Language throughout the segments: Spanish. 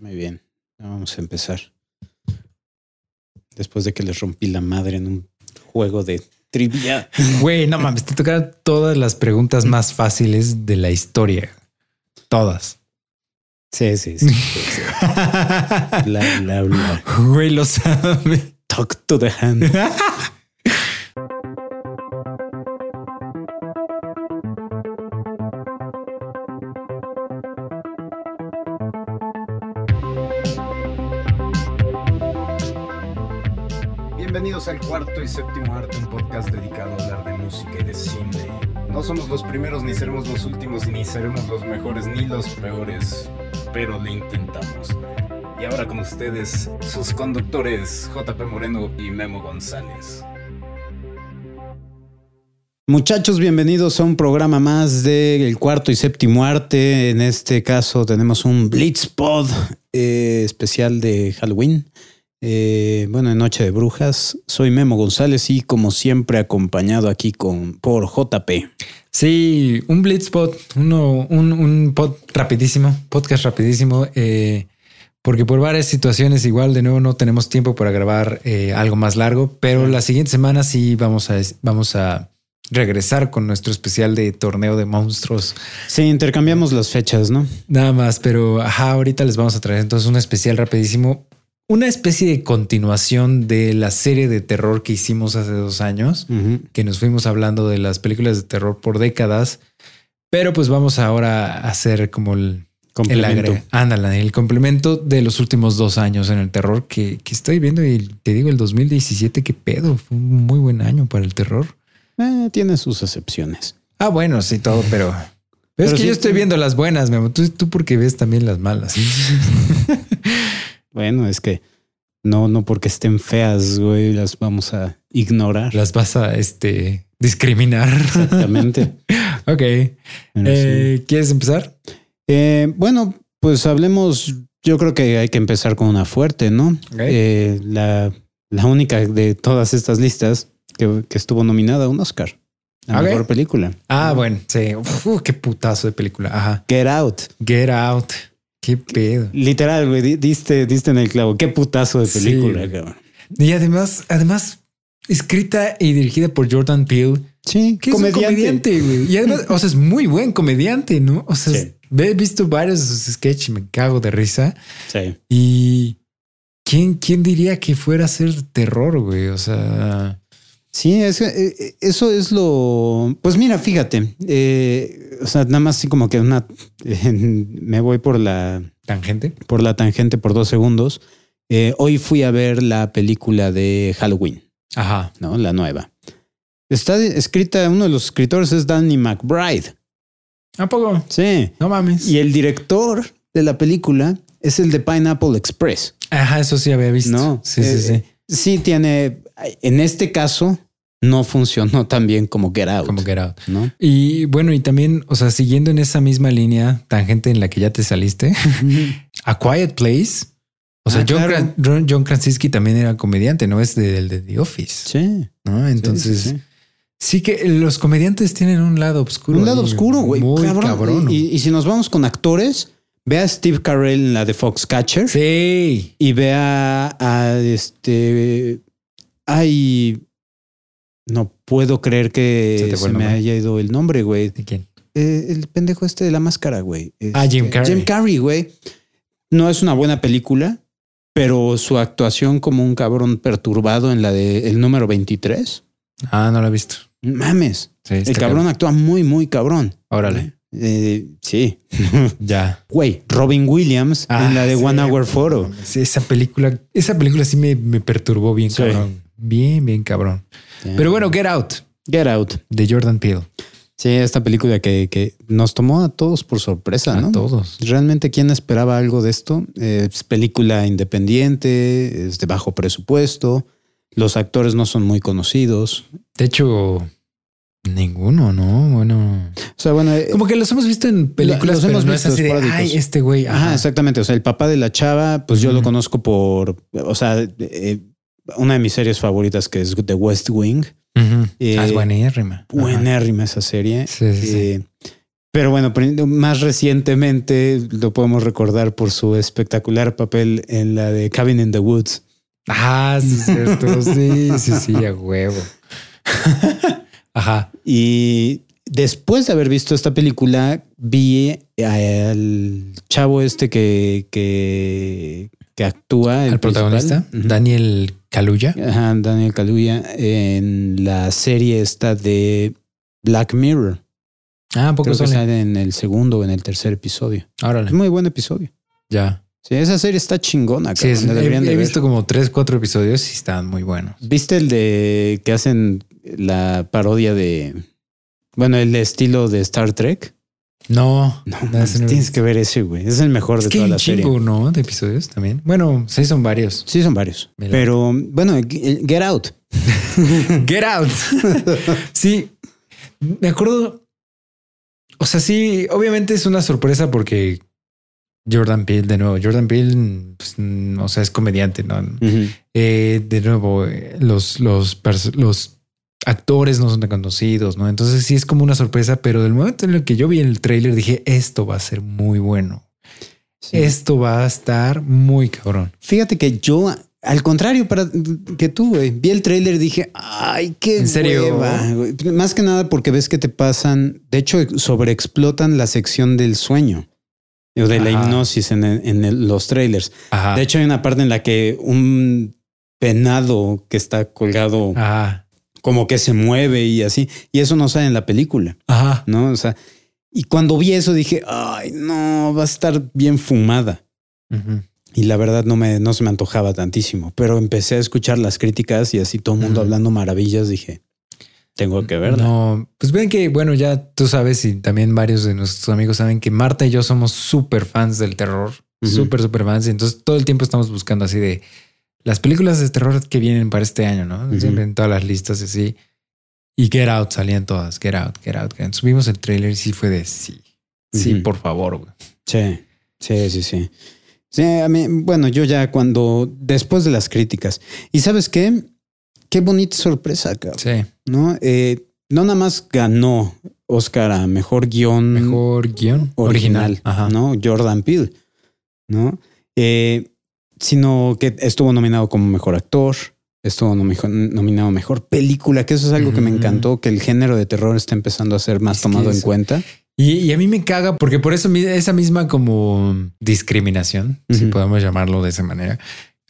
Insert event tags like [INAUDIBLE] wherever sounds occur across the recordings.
Muy bien, vamos a empezar. Después de que les rompí la madre en un juego de trivia. [LAUGHS] Güey, no mames, te tocaron todas las preguntas más fáciles de la historia. Todas. Sí, sí, sí. sí, sí. [LAUGHS] bla, bla, bla. Güey, lo sabe. Talk to the hand. [LAUGHS] cuarto y séptimo arte, un podcast dedicado a hablar de música y de cine. No somos los primeros, ni seremos los últimos, ni seremos los mejores, ni los peores, pero lo intentamos. Y ahora con ustedes, sus conductores, JP Moreno y Memo González. Muchachos, bienvenidos a un programa más del cuarto y séptimo arte. En este caso tenemos un Blitzpod eh, especial de Halloween. Eh, bueno, en Noche de Brujas. Soy Memo González y como siempre acompañado aquí con, por JP. Sí, un Blitzpot, uno, un, un pod rapidísimo, podcast rapidísimo, eh, porque por varias situaciones igual de nuevo no tenemos tiempo para grabar eh, algo más largo, pero la siguiente semana sí vamos a, vamos a regresar con nuestro especial de torneo de monstruos. Sí, intercambiamos las fechas, ¿no? Nada más, pero ajá, ahorita les vamos a traer entonces un especial rapidísimo. Una especie de continuación de la serie de terror que hicimos hace dos años, que nos fuimos hablando de las películas de terror por décadas, pero pues vamos ahora a hacer como el, el Complemento. agre- ándale, el complemento de los últimos dos años en el terror que, que estoy viendo y te digo el 2017, qué pedo, fue un muy buen año para el terror. Eh, tiene sus excepciones. Ah, bueno, sí, todo, pero... pero es que sí- yo estoy viendo las buenas, Memo. Tú, tú porque ves también las malas. [LAUGHS] Bueno, es que no, no porque estén feas, güey, las vamos a ignorar. las vas a este, discriminar. Exactamente. [LAUGHS] ok. Sí. Eh, ¿Quieres empezar? Eh, bueno, pues hablemos. Yo creo que hay que empezar con una fuerte, ¿no? Eh, la, la única de todas estas listas que, que estuvo nominada a un Oscar. A Ok. mejor película. Ah, bueno, sí. Uf, qué putazo de película. Ajá. Get Out. Get Out. Qué pedo. Literal, güey, di- diste, diste en el clavo. Qué putazo de película, cabrón. Y además, además, escrita y dirigida por Jordan Peele, Sí, que es un comediante, güey. Y además, o sea, es muy buen comediante, ¿no? O sea, Sí. he visto varios de sus sketches y me cago de risa. Sí. Y quién, quién diría que fuera a ser terror, güey. O sea, Sí, es, eh, eso es lo. Pues mira, fíjate. eh, o sea, nada más así como que una. [LAUGHS] me voy por la, tangente. por la tangente por dos segundos. Eh, hoy fui a ver la película de Halloween, Ajá. ¿no? La nueva. Está escrita, uno de los escritores es Danny McBride. ¿A poco? Sí. No mames. Y el director de la película es el de Pineapple Express. Ajá, eso sí había visto. No, Sí, eh, sí, sí. Sí, tiene. En este caso, no funcionó [LAUGHS] tan bien como Get Out. Como Get Out. ¿no? Y bueno, y también, o sea, siguiendo en esa misma línea, tangente en la que ya te saliste, [LAUGHS] A Quiet Place. O sea, Ah, John, claro. John, Krasinski también era comediante, no es del de, The Office, Sí. ¿no? Entonces, sí, sí, sí. que los comediantes tienen un lado oscuro. Un lado oscuro, güey. Muy Cabrón. cabrón. Y, y si nos vamos con actores, ve a Steve Carell en la de Foxcatcher sí. y ve a, a este. Ay. No puedo creer ¿Se que se, me haya ido el nombre, güey. ¿De quién? Eh, el pendejo este de la máscara, güey. Ah, Jim Este, Carrey. Jim Carrey, güey. No es una buena película, pero su actuación como un cabrón perturbado en la de el número 23. Ah, no lo he visto. Mames. Sí, El cabrón actúa muy, muy cabrón. Órale. Eh, sí. [LAUGHS] Ya. Güey, Robin Williams Ah, en la de sí. One Hour Photo. Sí, esa película, esa película sí me, me perturbó bien, cabrón. Bien, bien, cabrón. Pero bueno, Get Out Get Out. de Jordan Peele. Sí, esta película que, que nos tomó a todos por sorpresa, A ¿no? todos. Realmente, ¿quién esperaba algo de esto? Eh, es película independiente, es de bajo presupuesto, los actores no son muy conocidos. De hecho, ninguno, ¿no? Bueno, O sea, bueno, eh, como que los hemos visto en películas, los pero hemos no es visto así de, ay, este güey. Ajá, Ajá, exactamente. O sea, el papá de la chava, pues yo lo conozco por, o sea, eh, una de mis series favoritas que es The West Wing. Ujú. Eh, Ah, es buenérrima. Buenérrima esa serie. Sí, sí, sí. Eh, Pero bueno, más recientemente lo podemos recordar por su espectacular papel en la de Cabin in the Woods. Ah, sí, es cierto. [LAUGHS] Sí, sí, sí, a huevo. [LAUGHS] Ajá. Y después de haber visto esta película, vi al chavo este que, que, que actúa, el El protagonista, principal. Ujú. Daniel Kaluuya. Ajá, Daniel Kaluuya en la serie esta de Black Mirror. Ah, poco Creo que sale. en el segundo o en el tercer episodio. Es Órale. muy buen episodio. Ya. Sí, esa serie está chingona. Sí, es- he, de he visto como tres, cuatro episodios y están muy buenos. ¿Viste el de que hacen la parodia de, bueno, el estilo de Star Trek? No, No, tienes es- que ver ese, güey. Es el mejor Es de que toda la serie. chingo, ¿no? De episodios también. Bueno, sí son varios. Sí, son varios. Mira. Pero bueno, G- Get Out. [LAUGHS] Get out. [LAUGHS] sí, me acuerdo. O sea, sí, obviamente es una sorpresa porque Jordan Peele, de nuevo, Jordan Peele, pues, mm, o sea, es comediante, ¿no? Eh, de nuevo, eh, los, los, los actores no son tan conocidos, ¿no? Entonces sí es como una sorpresa, pero del momento en el que yo vi el tráiler dije, esto va a ser muy bueno. Sí. Esto va a estar muy cabrón. Fíjate que yo, al contrario para que tú, güey, vi el tráiler y dije, ay, qué ¿En serio? hueva, güey". Más que nada porque ves que te pasan, de hecho, sobreexplotan la sección del sueño o de la hipnosis en, el- en el- los trailers. Ajá. De hecho, hay una parte en la que un penado que está colgado Ajá. Como que se mueve y así, y eso no sale en la película, Ajá. ¿no? O sea, y cuando vi eso dije, ay, no, va a estar bien fumada. Y la verdad no me, no se me antojaba tantísimo, pero empecé a escuchar las críticas y así todo el mundo hablando maravillas, dije, tengo que verla. No, pues ven que, bueno, ya tú sabes y también varios de nuestros amigos saben que Marta y yo somos súper fans del terror, Ujú. súper, súper fans. Y entonces todo el tiempo estamos buscando así de las películas de terror que vienen para este año, ¿no? Siempre en todas las listas y así. Y Get Out salían todas, Get Out, Get Out. Get Out. Subimos el trailer y sí fue de sí, sí, por favor. güey. Sí, sí, sí, sí. Sí, a mí, bueno, yo ya cuando, después de las críticas, y sabes qué, qué bonita sorpresa, cabrón. Sí, ¿no? Eh, no nada más ganó Oscar a mejor guion mejor guion original, Ajá. ¿no? Jordan Peele, ¿no? Eh, sino que estuvo nominado como mejor actor, estuvo nomi- nominado mejor película, que eso es algo que me encantó, que el género de terror está empezando a ser más Es tomado en cuenta. Y, y a mí me caga porque por eso esa misma como discriminación, si podemos llamarlo de esa manera.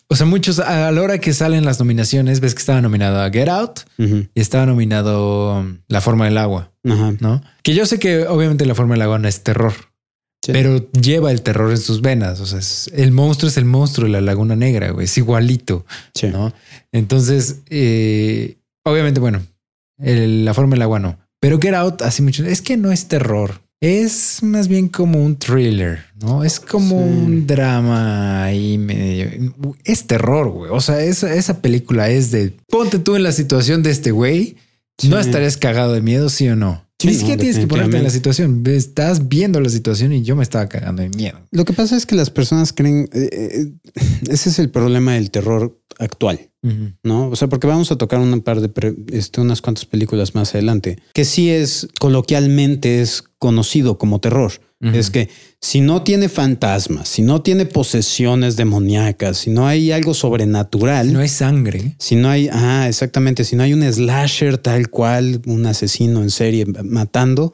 O sea, muchos a la hora que salen las nominaciones, ves que estaba nominado a Get Out y estaba nominado La forma del agua, Ajá. ¿no? Que yo sé que obviamente La forma del agua no es terror, Sí. pero lleva el terror en sus venas. O sea, es- el monstruo es el monstruo de la Laguna Negra, güey. Es igualito, Sí. ¿no? Entonces, eh, obviamente, bueno, el- La forma del agua no. Pero Get Out, así mucho, es que no es terror. Es más bien como un thriller, ¿no? Es como Sí. un drama y medio... Es terror, güey. O sea, esa, esa película es de... Ponte tú en la situación de este güey. ¿No estarías cagado de miedo, sí o no? Sí, Ni no, siquiera tienes que ponerte en la situación. Estás viendo la situación y yo me estaba cagando de miedo. Lo que pasa es que las personas creen, eh, eh, ese es el problema del terror actual. ¿no? O sea, porque vamos a tocar un par de, pre- este, unas cuantas películas más adelante, que sí es, coloquialmente es conocido como terror. Es que si no tiene fantasmas, si no tiene posesiones demoníacas, si no hay algo sobrenatural, No hay sangre. si no hay, ah, exactamente, si no hay un slasher tal cual, un asesino en serie matando,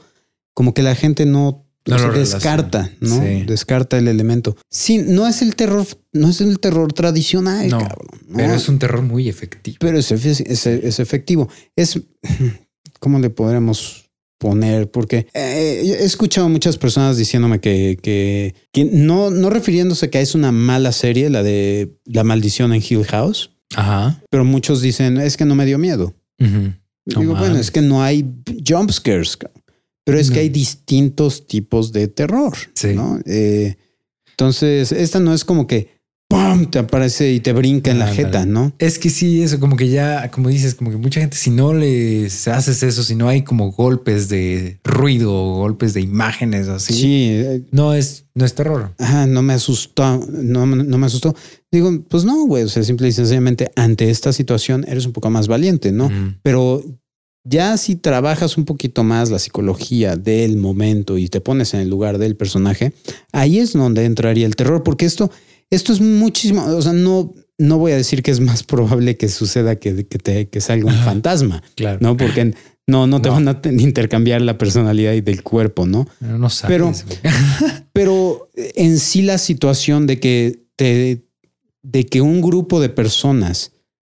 como que la gente no, lo descarta, ¿no? Sí. Descarta el elemento. Sí, no es el terror, no es el terror tradicional, No, cabrón. ¿no? Pero es un terror muy efectivo. pero es, es, es efectivo. Es, [LAUGHS] ¿cómo le podremos poner? Porque eh, he escuchado muchas personas diciéndome que, que, que no, no refiriéndose que es una mala serie, la de La maldición en Hill House, Ajá. pero muchos dicen, es que no me dio miedo. No Digo, bueno, es que no hay jump scares, ca- pero es No. que hay distintos tipos de terror. Sí. ¿no? Eh, entonces, esta no es como que ¡pum! te aparece y te brinca en la Ándale. jeta, ¿no? Es que sí, eso como que ya, como dices, como que mucha gente, si no les haces eso, si no hay como golpes de ruido o golpes de imágenes así, Sí, no es, no es terror. Ajá, no me asustó, no, no me asustó. Digo, pues no, güey, o sea, simple y sencillamente ante esta situación eres un poco más valiente, ¿no? Pero Ya si trabajas un poquito más la psicología del momento y te pones en el lugar del personaje, ahí es donde entraría el terror, porque esto, esto es muchísimo, o sea, no, no voy a decir que es más [LAUGHS] probable que suceda que, que, te, que salga un fantasma, Claro. ¿no? Porque no, no te No. van a intercambiar la personalidad y del cuerpo, ¿no? Pero no sabes. Pero-. [LAUGHS] Pero en sí la situación de que te, de que un grupo de personas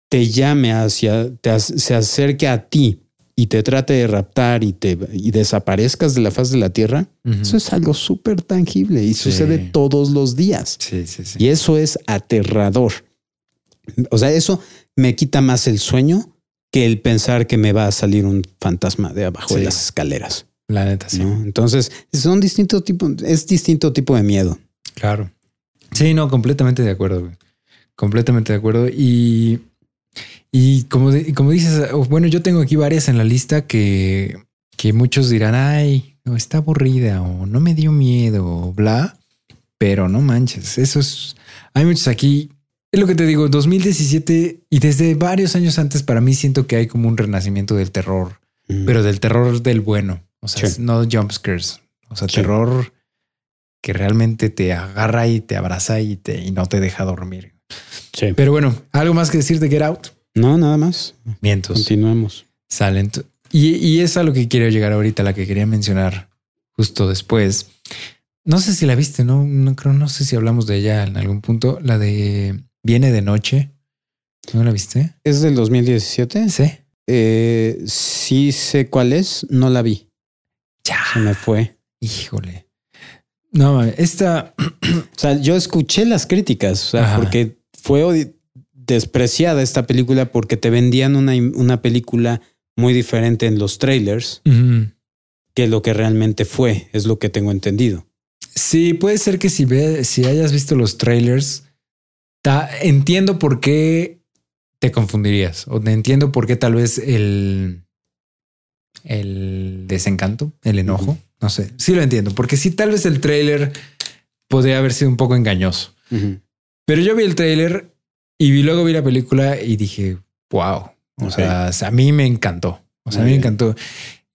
te llame hacia, te se acerque a ti y te trate de raptar y te y desaparezcas de la faz de la tierra, eso es algo súper tangible y Sí. sucede todos los días. Sí, sí, sí. Y eso es aterrador. O sea, eso me quita más el sueño que el pensar que me va a salir un fantasma de abajo de las escaleras. La neta, sí. ¿no? Entonces, son distintos tipos, es distinto tipo de miedo. Claro. Sí, no, completamente de acuerdo. güey. Completamente de acuerdo. Y, y como, como dices, bueno, yo tengo aquí varias en la lista que, que muchos dirán, ay, no, está aburrida o no me dio miedo o bla. Pero no manches, eso es... Hay muchos aquí. Es lo que te digo, 2017 y desde varios años antes para mí siento que hay como un renacimiento del terror, pero del terror del bueno. O sea, Sí. no jump scares. O sea, Sí. terror que realmente te agarra y te abraza y, te, y no te deja dormir. Sí. Pero bueno, algo más que decir de Get Out. No, nada más. Mientos. Continuemos. Salen. Y, y es a lo que quiero llegar ahorita, la que quería mencionar justo después. No sé si la viste, no, no creo, no sé si hablamos de ella en algún punto. La de Viene de noche. ¿No la viste? ¿Es del 2017? Sí. Eh, sí sé cuál es, no la vi. Ya. Se me fue. Híjole. No, esta. [CLEARS THROAT] O sea, yo escuché las críticas, o sea, porque fue despreciada esta película porque te vendían una, una película muy diferente en los trailers que lo que realmente fue, es lo que tengo entendido. Sí, puede ser que si ve, si hayas visto los trailers, ta- entiendo por qué te confundirías o te entiendo por qué tal vez el el desencanto, el enojo, no sé, sí lo entiendo, porque sí tal vez el trailer podría haber sido un poco engañoso, pero yo vi el trailer y vi, luego vi la película y dije, wow, o sea, a mí me encantó, o sea, a mí me encantó.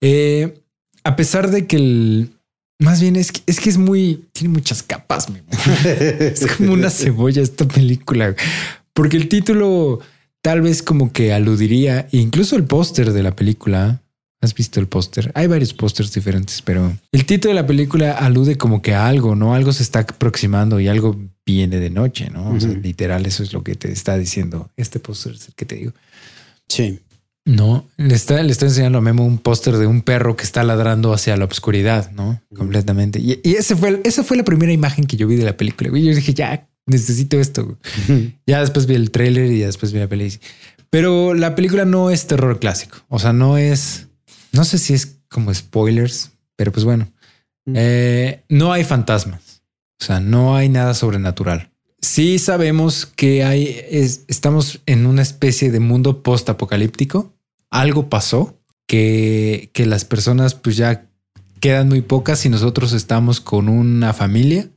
Eh, a pesar de que el, más bien es que es, que es muy, tiene muchas capas. [LAUGHS] Es como una cebolla esta película. Porque el título tal vez como que aludiría, incluso el póster de la película. ¿Has visto el póster? Hay varios pósters diferentes, pero el título de la película alude como que a algo, ¿no? Algo se está aproximando y algo viene de noche, ¿no? O sea, literal, eso es lo que te está diciendo. Este póster es el que te digo. Sí. No, le está, le está enseñando a Memo un póster de un perro que está ladrando hacia la oscuridad, ¿no? Completamente. Y, y ese fue, esa fue la primera imagen que yo vi de la película. güey. Yo dije, ya necesito esto. Ya después vi el tráiler y ya después vi la película. Pero la película no es terror clásico. O sea, no es, no sé si es como spoilers, pero pues bueno, Mm. Eh, no hay fantasmas. O sea, no hay nada sobrenatural. Sí sabemos que hay, es- estamos en una especie de mundo post-apocalíptico. Algo pasó que, que las personas pues ya quedan muy pocas y nosotros estamos con una familia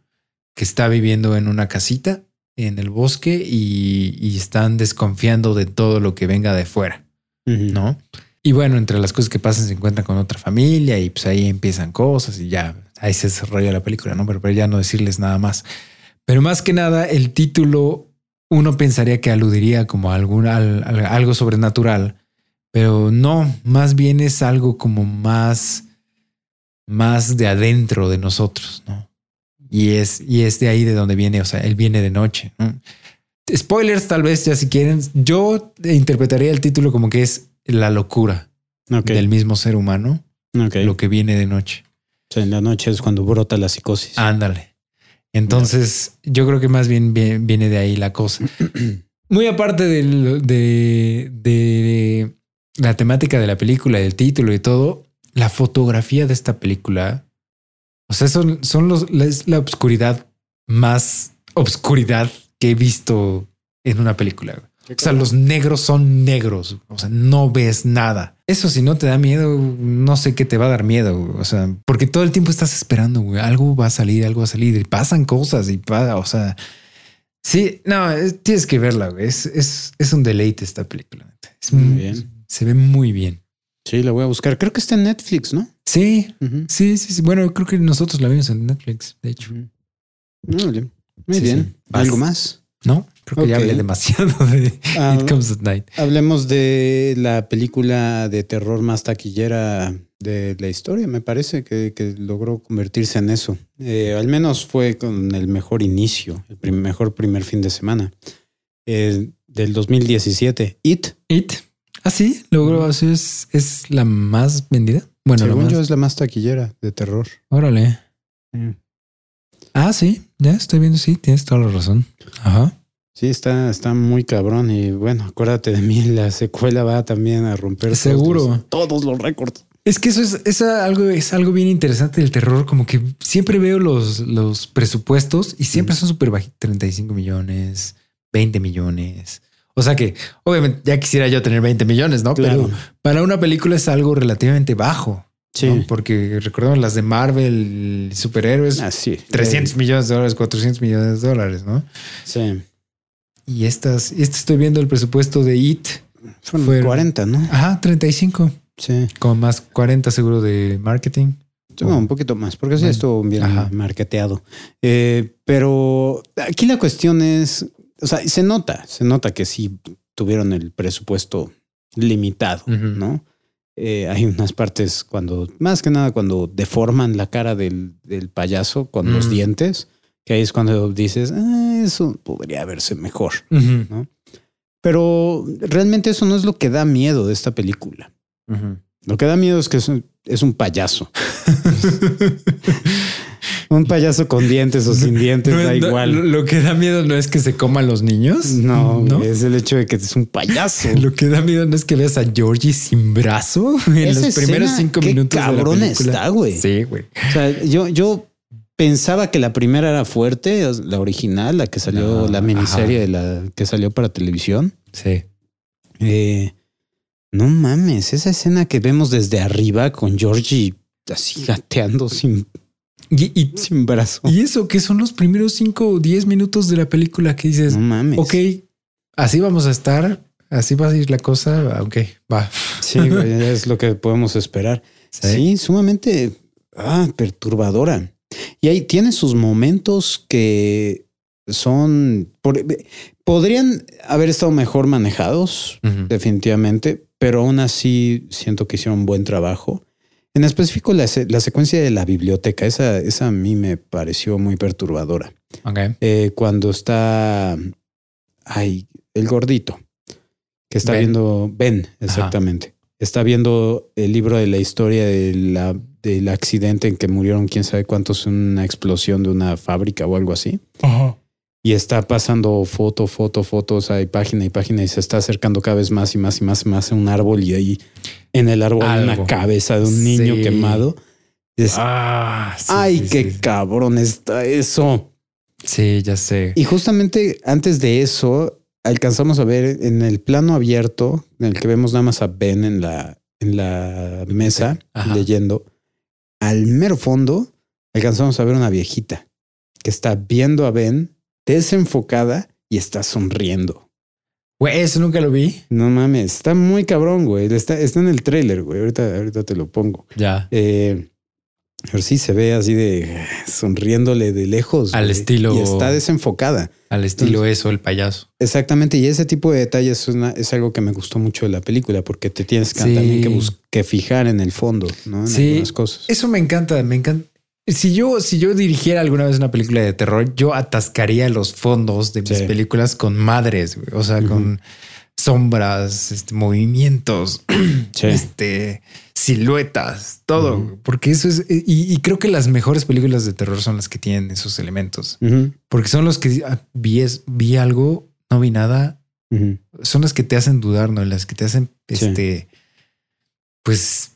que está viviendo en una casita en el bosque y, y están desconfiando de todo lo que venga de fuera, ¿no? Y bueno, entre las cosas que pasan se encuentran con otra familia y pues ahí empiezan cosas y ya ahí se desarrolla la película, ¿no? Pero, pero ya no decirles nada más. Pero más que nada, el título uno pensaría que aludiría como a algún, al- al- algo sobrenatural, pero no, más bien es algo como más, más de adentro de nosotros, ¿no? Y es, y es de ahí de donde viene, o sea, él viene de noche. ¿no? Spoilers, tal vez ya si quieren, yo interpretaría el título como que es la locura del mismo ser humano, ok. lo que viene de noche. O sea, en la noche es cuando brota la psicosis. Ándale. Entonces, yo creo que más bien vie- viene de ahí la cosa. [CLEARS THROAT] Muy aparte del- de, de la temática de la película, del título y todo, la fotografía de esta película, o sea, son, son los, la, es la obscuridad más obscuridad que he visto en una película. O sea, los negros son negros. O sea, no ves nada. Eso si no te da miedo, no sé qué te va a dar miedo. O sea, porque todo el tiempo estás esperando, güey. Algo va a salir, algo va a salir. Y pasan cosas y pa- o sea, sí, no, es- tienes que verla. güey. Es, es, es un deleite esta película. Es Muy muy bien. Se ve muy bien. Sí, la voy a buscar. Creo que está en Netflix, ¿no? Sí, sí, sí, sí. Bueno, creo que nosotros la vimos en Netflix, de hecho. Muy bien. Muy Sí, bien. sí. Vas. ¿Algo más? No, creo que ya hablé demasiado [LAUGHS] de Ah, It Comes at Night. Hablemos de la película de terror más taquillera de la historia, me parece que, que logró convertirse en eso. Eh, al menos fue con el mejor inicio, el mejor primer fin de semana. Eh, del 2017. It, It. Ah, sí, logró, así es, es la más vendida. Bueno, según más. yo, es la más taquillera de terror. Órale. Ah, sí, ya estoy viendo, sí, tienes toda la razón. Ajá. Sí, está, está muy cabrón. Y bueno, acuérdate de mí, [LAUGHS] la secuela va también a romper todos Seguro. los- todos los récords. Es que eso es, es algo, es algo bien interesante del terror, como que siempre veo los, los presupuestos y siempre son súper bajitos, 35 millones, 20 millones. O sea que obviamente ya quisiera yo tener 20 millones, ¿no? Claro. Pero para una película es algo relativamente bajo. Sí. ¿no? Porque recordemos las de Marvel, superhéroes, Ah, sí. 300 millones de dólares, 400 millones de dólares, ¿no? Sí. Y estas, este estoy viendo el presupuesto de IT. Fueron Fueron- 40, ¿no? Ajá, 35, Sí. con más 40 seguro de marketing. No, un poquito más, porque sí Bueno, estuvo bien ajá. marketeado. Eh, pero aquí la cuestión es, o sea, se nota, se nota que sí tuvieron el presupuesto limitado. ¿no? Eh, hay unas partes cuando, más que nada cuando deforman la cara del, del payaso con los Mm. dientes, que ahí es cuando dices, "Ah, eso podría verse mejor. Ujú. Pero realmente eso no es lo que da miedo de esta película. Lo que da miedo es que es un, es un payaso. [LAUGHS] un payaso con dientes o sin dientes, No, da no, igual. Lo, que da miedo no es que se coman los niños. No, no. es el hecho de que es un payaso. [LAUGHS] Lo que da miedo no es que veas a Georgie sin brazo [LAUGHS] en Esa los primeros cinco qué minutos. de la cabrona película. está, güey. Sí, güey. O sea, yo, yo pensaba que la primera era fuerte, la original, la que salió, No, la miniserie ajá. de la que salió para televisión. Sí. Eh, no mames, esa escena que vemos desde arriba con Georgie así gateando sin, Y, y, sin brazo. y eso que son los primeros cinco o diez minutos de la película que dices, No mames. ok, así vamos a estar, así va a ir la cosa. Ok, va. Sí, es lo que podemos esperar. [LAUGHS] Sí, sumamente ah, perturbadora. Y ahí tiene sus momentos que son por- podrían haber estado mejor manejados, definitivamente, pero aún así siento que hicieron un buen trabajo. En específico, la, la secuencia de la biblioteca, esa, esa a mí me pareció muy perturbadora. Ok. Eh, cuando está ay, el gordito que está Ben. viendo Ben, exactamente. Está viendo el libro de la historia de la, del accidente en que murieron quién sabe cuántos una explosión de una fábrica o algo así. Y está pasando foto, foto, fotos, hay página y página y se está acercando cada vez más y más y más y más a un árbol y ahí en el árbol hay una cabeza de un niño Sí. quemado. Y es, Ah, sí, ay, sí, qué cabrón está eso. Sí, ya sé. Y justamente antes de eso, alcanzamos a ver en el plano abierto, en el que vemos nada más a Ben en la, en la mesa Ajá. leyendo, al mero fondo, alcanzamos a ver una viejita que está viendo a Ben desenfocada y está sonriendo. Güey, eso nunca lo vi. No mames, está muy cabrón, güey. Está, está en el trailer, güey. Ahorita, ahorita te lo pongo. Ya. Eh, pero sí se ve así de sonriéndole de lejos. Al güey. estilo- Y está desenfocada. Al estilo eso, el payaso. Exactamente, y ese tipo de detalles es, una- es algo que me gustó mucho de la película, porque te tienes que, Sí. también que, que fijar en el fondo, ¿no? En Sí. algunas cosas. Eso me encanta, me encanta. Si yo, si yo dirigiera alguna vez una película de terror, yo atascaría los fondos de mis Sí. películas con madres, güey. o sea, con sombras, este, movimientos, [CLEARS THROAT] Sí. este, siluetas, todo, porque eso es, y, y creo que las mejores películas de terror son las que tienen esos elementos, porque son los que ah, vi, es- vi algo, no vi nada, son las que te hacen dudar, ¿no? Las que te hacen, Sí. este, pues,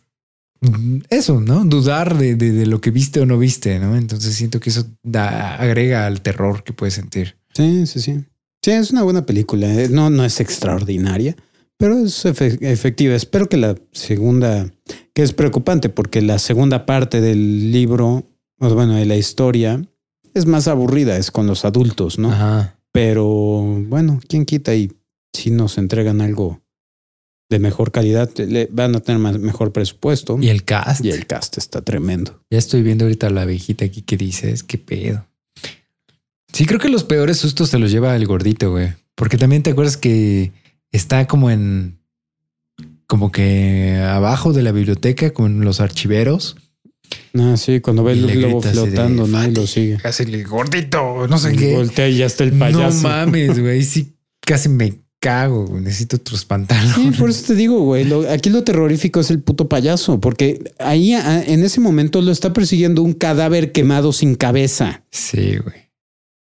eso, ¿no? Dudar de, de- de lo que viste o no viste, ¿no? Entonces siento que eso da, agrega al terror que puedes sentir. Sí, sí, sí. Sí, es una buena película. eh, No, no es extraordinaria, pero es efe- efectiva. Espero que la segunda, que es preocupante porque la segunda parte del libro, o bueno, de la historia, es más aburrida, es con los adultos, ¿no? Ajá. Pero bueno, quién quita y si nos entregan algo de mejor calidad, le van a tener más, mejor presupuesto. Y el cast. Y el cast está tremendo. Ya estoy viendo ahorita la viejita aquí que dices, qué pedo. Sí, creo que los peores sustos se los lleva el gordito, güey. Porque también te acuerdas que está como en, como que abajo de la biblioteca con los archiveros. Ah, sí, cuando ve el globo flotando, ¿no? Y lo sigue. Casi le gordito, no sé Y qué. Voltea y ya está el payaso. No mames, güey. [LAUGHS] Sí, casi me cago. güey. Necesito otros Sí, pantalones. por eso te digo, güey. lo- aquí lo terrorífico es el puto payaso, porque ahí en ese momento lo está persiguiendo un cadáver quemado sin cabeza. Sí, güey.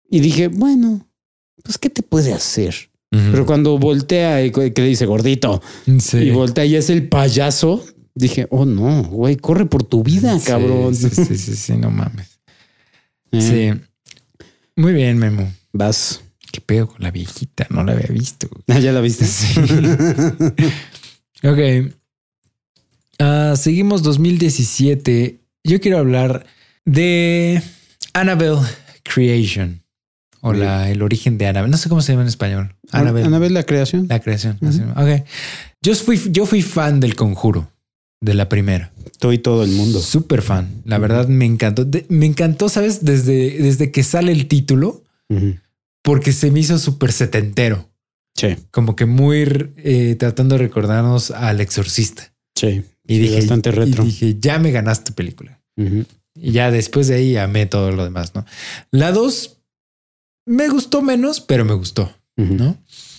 Y dije, bueno, pues, ¿qué te puede hacer? Pero cuando voltea y que le dice gordito Sí. y voltea y es el payaso, dije, oh no, güey, corre por tu vida, cabrón. Sí, sí, sí, sí, no mames. [LAUGHS] Eh, Sí. Muy bien, Memo. Vas. ¿Qué pedo con la viejita? No la había visto. [LAUGHS] Ah, ya la viste. Sí. [LAUGHS] Ok. Ah, seguimos 2017. Yo quiero hablar de Annabelle Creation. O la, el origen de Annabelle. No sé cómo se llama en español. Annabelle. Annabelle la creación. La creación. Así. Ok. Yo fui, yo fui fan del conjuro. De la primera. Tú y todo el mundo. Súper fan. La verdad me encantó. De- me encantó, ¿sabes? Desde, desde que sale el título, porque se me hizo súper setentero. Sí, Como que muy eh, tratando de recordarnos al exorcista. sí. Y Sí, dije, bastante retro. y dije, ya me ganaste película. Y ya después de ahí amé todo lo demás, ¿no? La dos me gustó menos, pero me gustó. ¿no?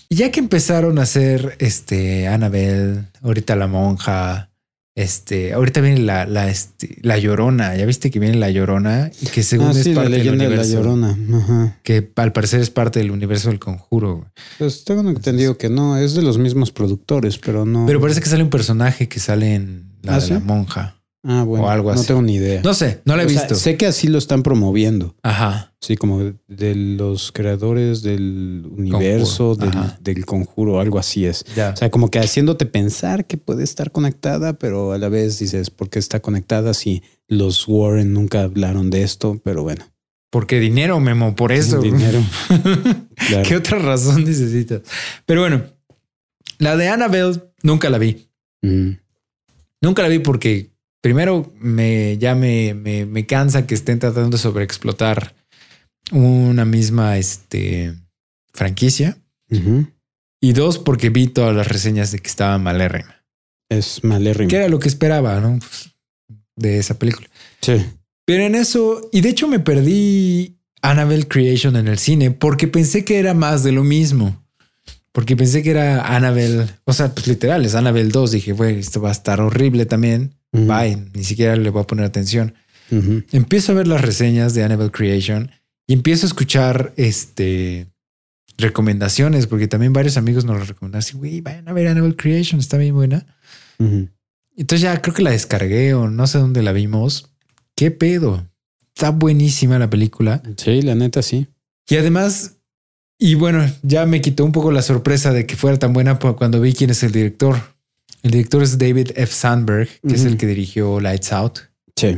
Y ya que empezaron a hacer este Annabelle, ahorita la monja, este, ahorita viene la, la, este, la llorona. Ya viste que viene la llorona y que según Ah, es sí, la parte del leyenda de la universo, llorona. Ajá. que al parecer es parte del universo del conjuro. Pues tengo entendido que no, es de los mismos productores, pero no. Pero parece que sale un personaje que sale en la ¿Ah, de sí? la monja. Ah, bueno, o algo no así. tengo ni idea. No sé, no la he O sea, visto. sé que así lo están promoviendo. Ajá. Sí, como de los creadores del universo, del, conjuro, algo así es. Ya. O sea, como que haciéndote pensar que puede estar conectada, pero a la vez dices, ¿por qué está conectada si los Warren nunca hablaron de esto? Pero bueno, Porque dinero, Memo, por eso. dinero. [LAUGHS] Claro. ¿Qué otra razón necesitas? Pero bueno, la de Annabelle nunca la vi. Mm, Nunca la vi porque primero me ya me, me, me cansa que estén tratando de sobreexplotar una misma este, franquicia. Y dos, porque vi todas las reseñas de que estaba malérrima. Es malérrimo. Que era lo que esperaba, ¿no? Pues, de esa película. Sí. Pero en eso, y de hecho me perdí Annabelle Creation en el cine porque pensé que era más de lo mismo. Porque pensé que era Annabelle, o sea, pues literal, es Annabelle 2. Dije, güey, esto va a estar horrible también. Ujú. Bye, ni siquiera le voy a poner atención. Empiezo a ver las reseñas de Annabelle Creation y empiezo a escuchar este recomendaciones, porque también varios amigos nos lo recomendaron. Así, güey, vayan a ver Annabelle Creation, está bien buena. Entonces ya creo que la descargué o no sé dónde la vimos. ¿Qué pedo? Está buenísima la película. Sí, la neta sí. Y además, y bueno, ya me quitó un poco la sorpresa de que fuera tan buena cuando vi quién es el director. El director es David F. Sandberg, que es el que dirigió Lights Out, Sí.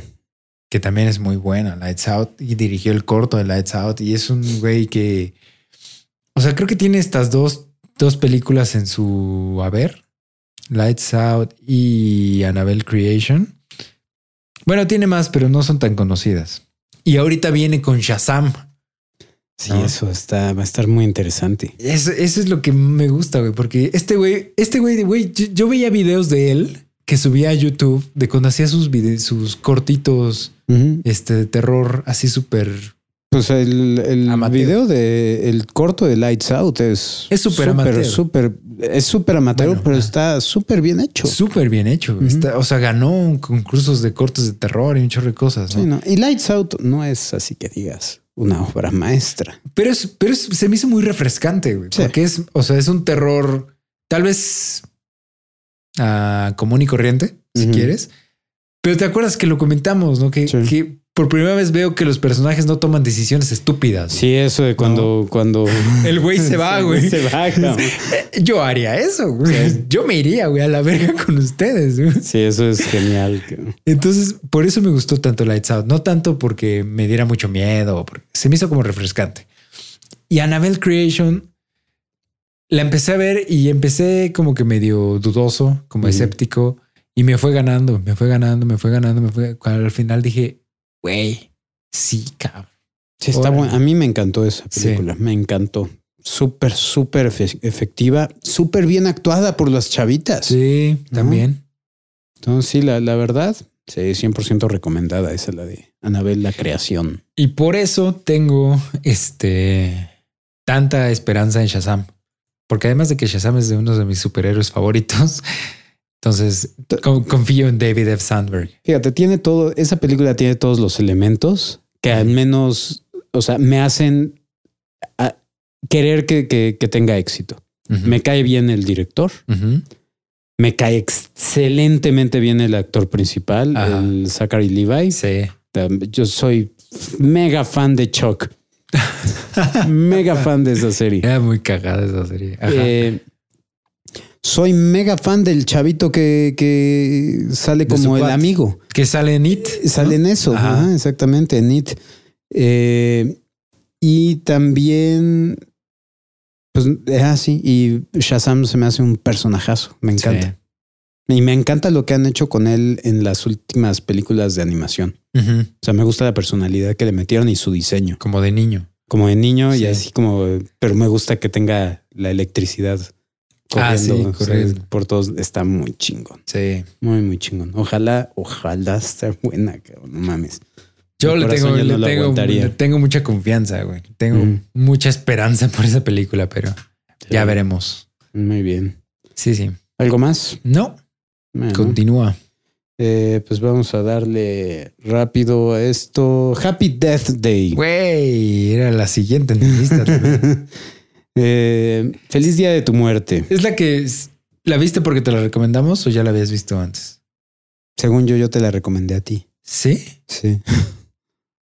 que también es muy buena, Lights Out, y dirigió el corto de Lights Out. Y es un güey que, o sea, creo que tiene estas dos, dos películas en su haber, Lights Out y Annabelle Creation. Bueno, tiene más, pero no son tan conocidas. Y ahorita viene con Shazam. Sí, No. eso está, va a estar muy interesante. Eso, eso es lo que me gusta, güey, porque este güey, este güey, güey, yo, yo veía videos de él que subía a YouTube de cuando hacía sus videos, sus cortitos, este de terror, así súper. Pues el, el Amateur. video de el corto de Lights Out es Es súper amateur. súper, es súper amateur, Bueno, pero ah. está súper bien hecho. Súper bien hecho. Está- o sea, ganó concursos de cortos de terror y un chorro de cosas. ¿no? Sí, ¿no? Y Lights Out no es así que digas una obra maestra. Pero es, pero es- se me hizo muy refrescante, güey, Sí. porque es, o sea, es un terror tal vez ah, común y corriente, si quieres. Pero te acuerdas que lo comentamos, ¿no? Que, Sí. que por primera vez veo que los personajes no toman decisiones estúpidas. Sí, eso de cuando, cuando [LAUGHS] El güey se va, [LAUGHS] güey. Se va, cabrón. Eh, Yo haría eso, güey. [LAUGHS] Yo me iría, güey, a la verga con ustedes. güey. Sí, eso es genial. Entonces, por eso me gustó tanto Lights Out. No tanto porque me diera mucho miedo, porque se me hizo como refrescante. Y Annabelle Creation la empecé a ver y empecé como que medio dudoso, como escéptico, y me fue ganando, me fue ganando, me fue ganando, me fue. Al final dije, güey, sí, cabrón. Sí, está bueno. A mí me encantó esa Sí. película. Me encantó. Súper, súper efe- efectiva. Súper bien actuada por las chavitas. Sí, también. Entonces, sí, la, la verdad, sí, 100% recomendada. Esa es la de Anabel, la creación. Y por eso tengo este tanta esperanza en Shazam. Porque además de que Shazam es de uno de mis superhéroes favoritos, [LAUGHS] entonces con- confío en David F. Sandberg. Fíjate, tiene todo, esa película tiene todos los elementos que al menos, o sea, me hacen a- querer que, que- que tenga éxito. Me cae bien el director, me cae excelentemente bien el actor principal, Ajá. el Zachary Levi. Sí. Yo soy mega fan de Chuck. [LAUGHS] mega fan de esa serie. Era muy cagada esa serie. Ajá. Eh, soy mega fan del chavito que, que sale como el amigo. que sale en It. Sale en eso, Ajá. ajá, exactamente, en It. Eh, y también, pues, es así. Y Shazam se me hace un personajazo. Me encanta. Y me encanta lo que han hecho con él en las últimas películas de animación. O sea, me gusta la personalidad que le metieron y su diseño. Como de niño. Como de niño y Sí. así como, pero me gusta que tenga la electricidad Ah, sí, corriendo. por todos. Está muy chingón. Sí. Muy, muy chingón. Ojalá, ojalá esté buena, cabrón. No mames. Yo le tengo, no le, tengo, le tengo mucha confianza, güey. Tengo Mm. mucha esperanza por esa película, pero ya veremos. Muy bien. Sí, sí. ¿Algo más? No, Bueno, continúa. eh, pues vamos a darle rápido a esto. Happy Death Day. Güey, era la siguiente en mi lista. también. Eh, feliz día de tu muerte. ¿Es la que la viste porque te la recomendamos o ya la habías visto antes? Según yo, yo te la recomendé a ti. Sí. Sí. [LAUGHS]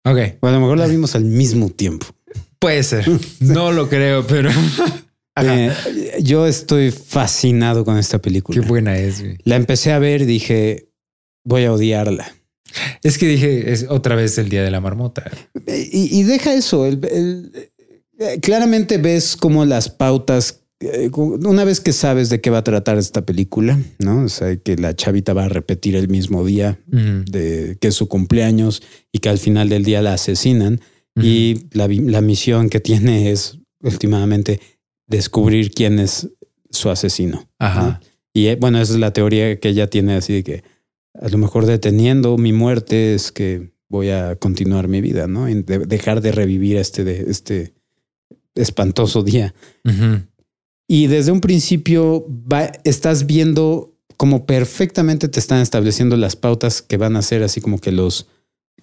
Ok, O a lo mejor la vimos al mismo tiempo. puede ser. [LAUGHS] No lo creo, pero. [LAUGHS] Eh, yo estoy fascinado con esta película. qué buena es. güey. La empecé a ver y dije, voy a odiarla. Es que dije, es otra vez el día de la marmota. Y, y deja eso. el- el- claramente ves como las pautas. eh, Una vez que sabes de qué va a tratar esta película, no? O sea, que la chavita va a repetir el mismo día de que es su cumpleaños y que al final del día la asesinan. Y la, la misión que tiene es últimamente descubrir quién es su asesino. Ajá. Y eh, bueno, esa es la teoría que ella tiene así de que a lo mejor deteniendo mi muerte es que voy a continuar mi vida, ¿no? Y de- dejar de revivir este, de, este espantoso día. Y desde un principio va- estás viendo como perfectamente te están estableciendo las pautas que van a ser así como que los,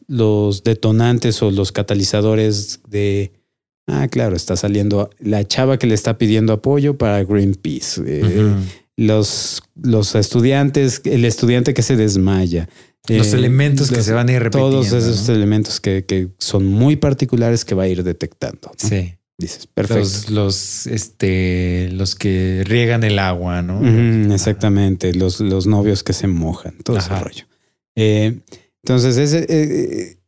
los detonantes o los catalizadores de, ah, claro, está saliendo la chava que le está pidiendo apoyo para Greenpeace. eh, los, los estudiantes, el estudiante que se desmaya. Los eh, elementos que se van a ir repitiendo. Todos esos ¿no? elementos que, que son muy particulares que va a ir detectando. ¿no? Sí. Dices, perfecto. Los, los, este, los que riegan el agua, ¿no? Exactamente, los, los novios que se mojan, todo Ajá. ese rollo. Eh, entonces, ese, eh,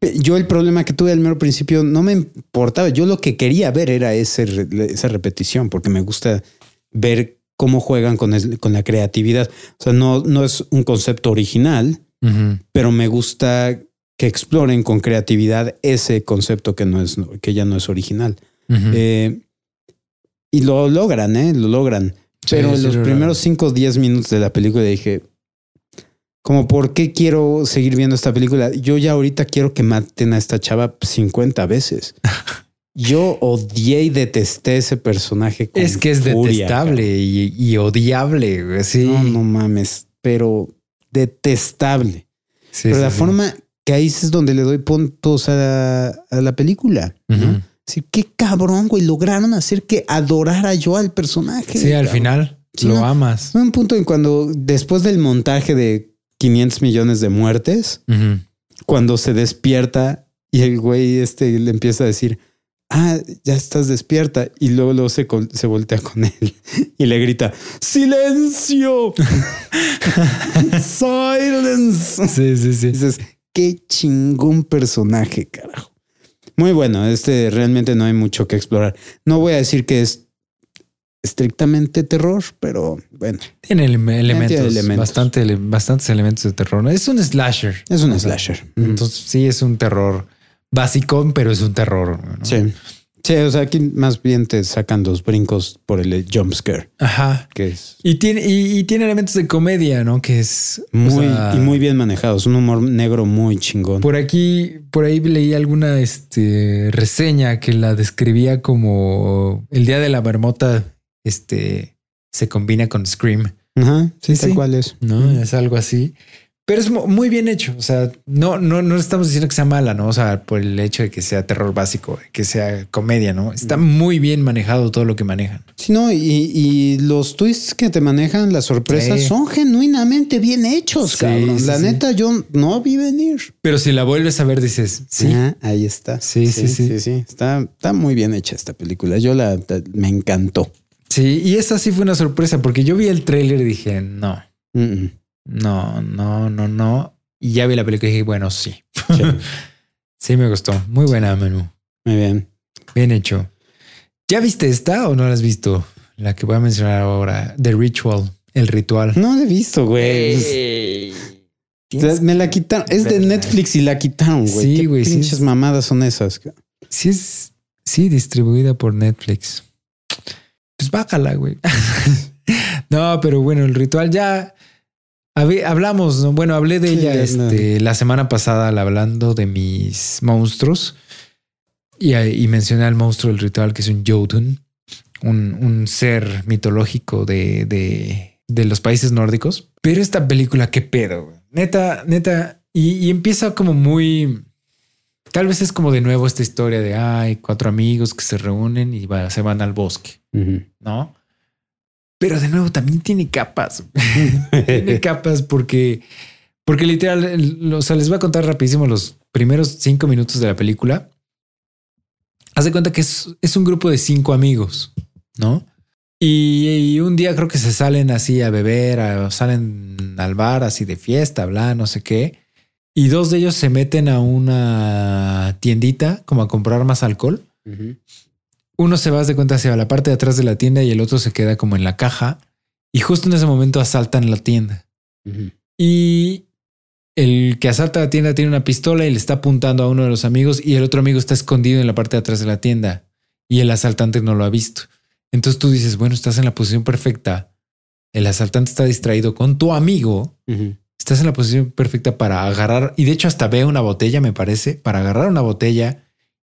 eh, yo el problema que tuve al mero principio no me importaba. Yo lo que quería ver era ese, esa repetición, porque me gusta ver cómo juegan con, el- con la creatividad. O sea, no, no es un concepto original, pero me gusta que exploren con creatividad ese concepto que no es, que ya no es original. Eh, y lo logran, ¿eh? Lo logran. Sí, Pero en los lo primeros 5 o 10 minutos de la película dije, como, ¿por qué quiero seguir viendo esta película? Yo ya ahorita quiero que maten a esta chava 50 veces. [LAUGHS] Yo odié y detesté ese personaje. con Es que es furia, detestable y, y odiable. güey. Sí. cabrón. No, no mames, pero detestable. Sí, pero sí, la sí. forma que ahí es donde le doy puntos a la, a la película. Así, qué cabrón, güey. Lograron hacer que adorara yo al personaje. Sí, al cabrón. final Sí, lo no. amas. Un punto en cuando, después del montaje de 500 millones de muertes, cuando se despierta y el güey este le empieza a decir, ah, ya estás despierta. Y luego, luego se, se voltea con él [LAUGHS] y le grita, silencio, [LAUGHS] [LAUGHS] silence. Sí, sí, sí. Dices, qué chingón personaje, carajo. Muy bueno, este realmente no hay mucho que explorar. No voy a decir que es estrictamente terror, pero bueno, Tiene ele- elementos, elementos. Bastante, bastantes elementos de terror. Es un slasher. es un O sea, slasher. Entonces sí es un terror básico, pero es un terror. ¿no? sí. Sí, o sea, aquí más bien te sacan dos brincos por el jump scare, Ajá. que es Y tiene, y, y tiene elementos de comedia, ¿no? Que es o muy sea, y muy bien manejado. Es un humor negro muy chingón. Por aquí, por ahí leí alguna este, reseña que la describía como el día de la marmota. Este se combina con Scream, Ajá, sí, Sí, tal sí. cual es. ¿no? Es algo así. Pero es mu- muy bien hecho. O sea, no, no, no estamos diciendo que sea mala, no? O sea, por el hecho de que sea terror básico, que sea comedia, no? Está muy bien manejado todo lo que manejan. Sí, no, y, y los twists que te manejan, las sorpresas, Sí. son genuinamente bien hechos, Sí, cabrón. sí, La sí. neta, yo no vi venir. Pero si la vuelves a ver, dices, sí, Ah, ahí está. Sí, sí, sí. Está, está muy bien hecha esta película. Yo la, la- me encantó. sí. Y esa sí fue una sorpresa porque yo vi el tráiler y dije, no, Mm, mm. No, no, no, no. Y ya vi la película y dije, bueno, sí. Sí. [LAUGHS] sí, me gustó. Muy buena, Menú. Muy bien. Bien hecho. ¿Ya viste esta o no la has visto? La que voy a mencionar ahora, The Ritual, el ritual. No la he visto, güey. Ey. O sea, me la quitaron. Es de. Netflix y la quitaron, güey. Sí, ¿Qué güey, sí Pinches es- mamadas son esas. Sí, es, sí, distribuida por Netflix. Pues bájala, güey. [LAUGHS] no, pero bueno, el ritual ya hablamos, ¿no? Bueno, hablé de Sí, ella este, la semana pasada al- hablando de mis monstruos y, y mencioné al monstruo del ritual que es un Jotun, un, un ser mitológico de, de, de los países nórdicos. Pero esta película, qué pedo, güey. Neta, neta, y, y empieza como muy Tal vez es como de nuevo esta historia de ay, cuatro amigos que se reúnen y va- se van al bosque. ¿no? Pero de nuevo también tiene capas. [LAUGHS] tiene capas porque, porque literal, o sea, les voy a contar rapidísimo los primeros cinco minutos de la película. Haz de cuenta que es, es un grupo de cinco amigos, ¿no? Y, y un día creo que se salen así a beber, a- salen al bar así de fiesta, bla, no sé qué. Y dos de ellos se meten a una tiendita como a comprar más alcohol. Uno se va de cuenta hacia la parte de atrás de la tienda y el otro se queda como en la caja. Y justo en ese momento asaltan la tienda. Y el que asalta la tienda tiene una pistola y le está apuntando a uno de los amigos y el otro amigo está escondido en la parte de atrás de la tienda y el asaltante no lo ha visto. Entonces tú dices, bueno, estás en la posición perfecta. El asaltante está distraído con tu amigo. Estás en la posición perfecta para agarrar y de hecho hasta ve una botella, me parece, para agarrar una botella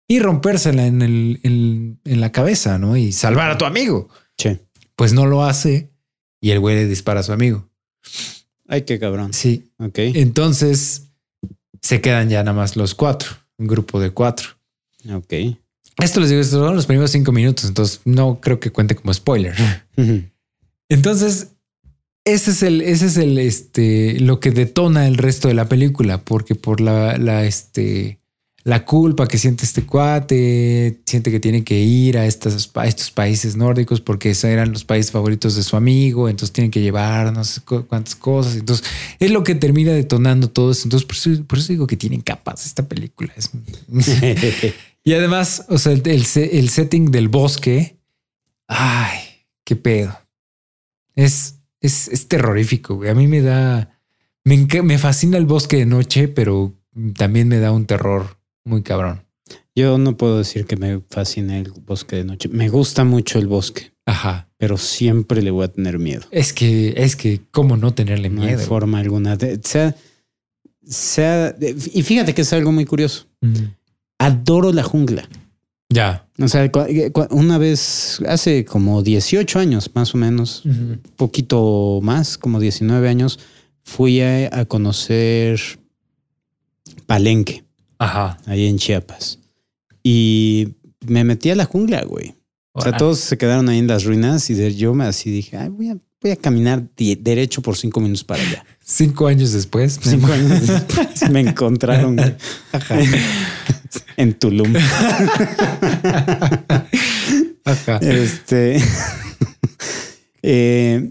y rompérsela en, el, en, en la cabeza, ¿no? Y salvar a tu amigo. Sí. Pues no lo hace y el güey le dispara a su amigo. Ay, qué cabrón. Sí, Ok. entonces se quedan ya nada más los cuatro, un grupo de cuatro. Ok. Esto les digo, estos son los primeros cinco minutos, entonces no creo que cuente como spoiler. [LAUGHS] Entonces, ese es el, ese es el, este, lo que detona el resto de la película, porque por la, la, este, la culpa que siente este cuate, siente que tiene que ir a, estos países nórdicos porque esos eran los países favoritos de su amigo, entonces tienen que llevar no sé cu- cuántas cosas. Entonces, es lo que termina detonando todo eso. Entonces, por eso, por eso digo que tienen capas esta película. Es- [LAUGHS] y además, o sea, el, el se- el setting del bosque, ay, qué pedo. Es, es, es terrorífico. A mí me da, me, me fascina el bosque de noche, pero también me da un terror muy cabrón. Yo no puedo decir que me fascine el bosque de noche. Me gusta mucho el bosque, Ajá. pero siempre le voy a tener miedo. Es que, es que, ¿cómo no tenerle No hay miedo? forma alguna. De, sea, sea, de- y fíjate que es algo muy curioso. Mm. Adoro la jungla. Ya. O sea, cu- una vez, hace como 18 años más o menos, poquito más, como 19 años, fui a, a conocer Palenque, Ajá. ahí en Chiapas. Y me metí a la jungla, güey. O sea, todos se quedaron ahí en las ruinas y de- yo me así dije, Ay, voy, a, voy a caminar derecho por cinco minutos para allá. [LAUGHS] Cinco años después. Cinco años después me encontraron güey, [LAUGHS] en Tulum. [LAUGHS] Ajá. Este. eh,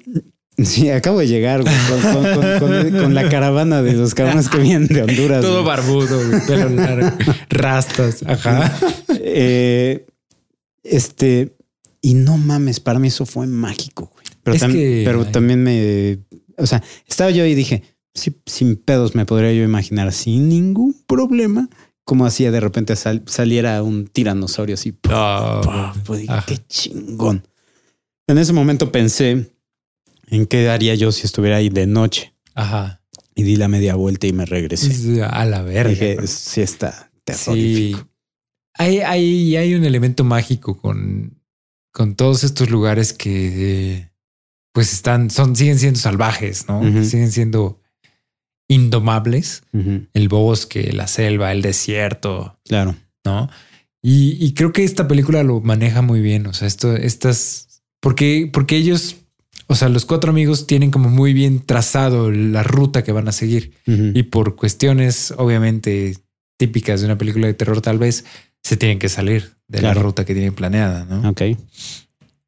sí, acabo de llegar güey, con, con- con- con- con la caravana de los cabrones que vienen de Honduras. Todo güey. barbudo, güey, pelo largo, rastas. Ajá. Eh, este. Y no mames, para mí eso fue mágico, güey. Pero, Es tam- que- pero ay. también me, o sea, estaba yo y dije, sí, sin pedos me podría yo imaginar sin ningún problema como hacía de repente sal- saliera un tiranosaurio así. Dije, Ajá. qué chingón. En ese momento pensé en qué haría yo si estuviera ahí de noche Ajá. y di la media vuelta y me regresé. A la verga. Dije, sí está Sí. terrorífico. Hay, hay, hay un elemento mágico con, con todos estos lugares que eh, pues están, son, siguen siendo salvajes, ¿no? Siguen siendo indomables. El bosque, la selva, el desierto, Claro. ¿no? Y, y creo que esta película lo maneja muy bien. O sea, esto, estas, porque, porque ellos, o sea, los cuatro amigos tienen como muy bien trazado la ruta que van a seguir. Y por cuestiones, obviamente, típicas de una película de terror, tal vez se tienen que salir de Claro. la ruta que tienen planeada, ¿no? Ok.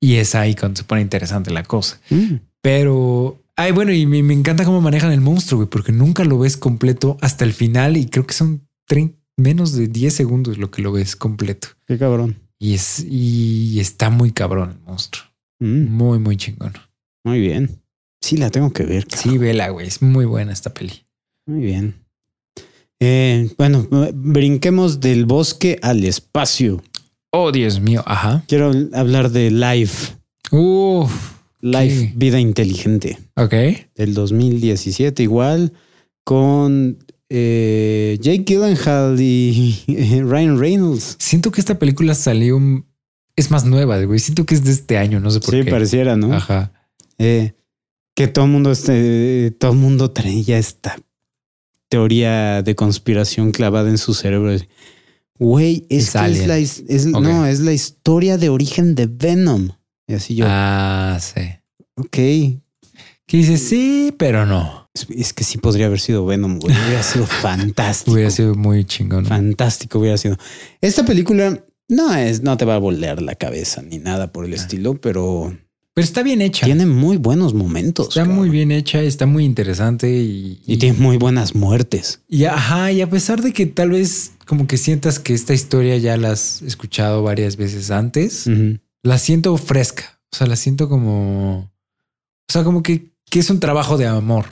Y es ahí cuando se pone interesante la cosa. Mm. Pero, ay, bueno, y me, me encanta cómo manejan el monstruo, güey, porque nunca lo ves completo hasta el final y creo que son 30 menos de 10 segundos lo que lo ves completo. Qué cabrón. Y es, y está muy cabrón el monstruo. Mm, Muy, muy chingón. Muy bien. Sí, la tengo que ver. Sí, vela, güey. Es muy buena esta peli. Muy bien. Eh, bueno, brinquemos del bosque al espacio. Oh, Dios mío. Ajá. Quiero hablar de Life. Uf. Life. Vida Inteligente, Ok. del 2017, igual, con eh, Jake Gyllenhaal y [LAUGHS] Ryan Reynolds. Siento que esta película salió. Es más nueva, güey. Siento que es de este año. No sé por Sí, qué. pareciera, ¿no? Ajá. Eh, que todo el mundo, este, todo el mundo traía esta teoría de conspiración clavada en su cerebro. Güey, es, Es que es la, es- no, es la historia de origen de Venom. Y así yo, Ah, sí. ok, Que dice sí, pero no. es, es que sí podría haber sido Venom, güey. Hubiera sido [LAUGHS] fantástico. Hubiera sido muy chingón. Fantástico hubiera sido. Esta película no es, no te va a volar la cabeza ni nada por el Ah. estilo, pero Pero está bien hecha. tiene muy buenos momentos. está cabrón. muy bien hecha, está muy interesante y, Y tiene muy buenas muertes. y ajá, y a pesar de que tal vez como que sientas que esta historia ya la has escuchado varias veces antes, la siento fresca. O sea, la siento como, o sea, como que, que es un trabajo de amor.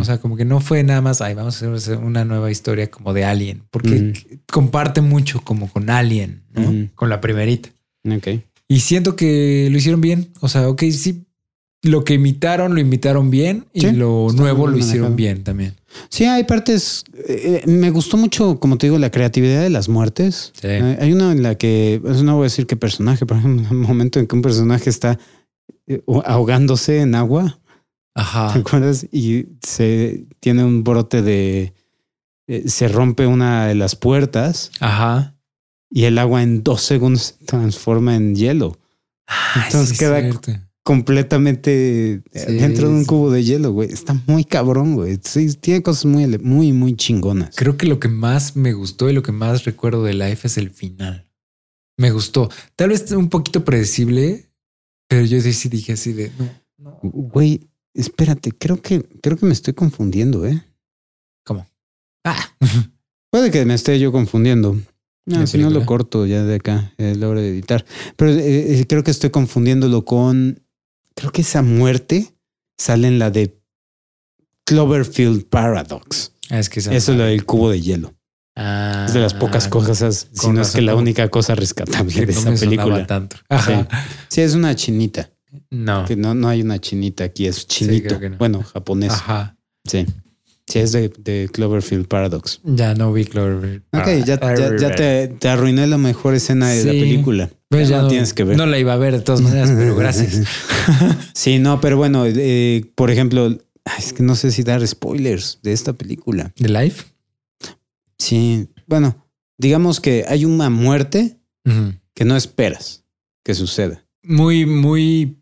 O sea, como que no fue nada más, ay, vamos a hacer una nueva historia como de Alien, porque comparte mucho como con Alien, ¿no? Con la primerita. Ok. Y siento que lo hicieron bien. O sea, ok, sí, lo que imitaron, lo imitaron bien y Sí, lo nuevo lo hicieron manejado. bien también. Sí, hay partes. eh, me gustó mucho, como te digo, la creatividad de las muertes. Sí. Eh, hay una en la que, pues, no voy a decir qué personaje, pero [LAUGHS] hay un momento en que un personaje está eh, ahogándose en agua, ¿te Ajá. acuerdas? Y se tiene un brote de. eh, se rompe una de las puertas Ajá. Y el agua en dos segundos se transforma en hielo. Ay, Entonces sí, queda- cierto. Completamente eh, Sí, dentro de un sí. cubo de hielo, güey. Está muy cabrón, güey. Sí, tiene cosas muy, muy, muy chingonas. Creo que lo que más me gustó y lo que más recuerdo de Life es el final. Me gustó. Tal vez un poquito predecible, pero yo sí, sí dije así de no, no. Güey, espérate, creo que, creo que me estoy confundiendo, ¿eh? Ah, [LAUGHS] Puede que me esté yo confundiendo. No, ¿La si no lo corto ya de acá, es la hora de editar. Pero eh, eh, creo que estoy confundiéndolo con. Creo que esa muerte sale en la de Cloverfield Paradox. Ah, es que esa- Eso es lo del cubo de hielo. Ah, Es de las pocas cosas, si no es que la única cosa rescatable que de no esa me sonaba película. tanto. Ajá. Sí, es una chinita. No. Que no, no hay una chinita aquí, es chinito. no. Bueno, japonés. Ajá. Sí. Sí, es de, de Cloverfield Paradox. Ya no vi Clover. Ok, ya, ya, ya te, te arruiné la mejor escena de la película. Pues ya no tienes que ver. No la iba a ver de todas maneras, pero gracias. [LAUGHS] Sí, no, pero bueno, eh, por ejemplo, es que no sé si dar spoilers de esta película. ¿De Life? Sí, bueno, digamos que hay una muerte que no esperas que suceda. Muy, muy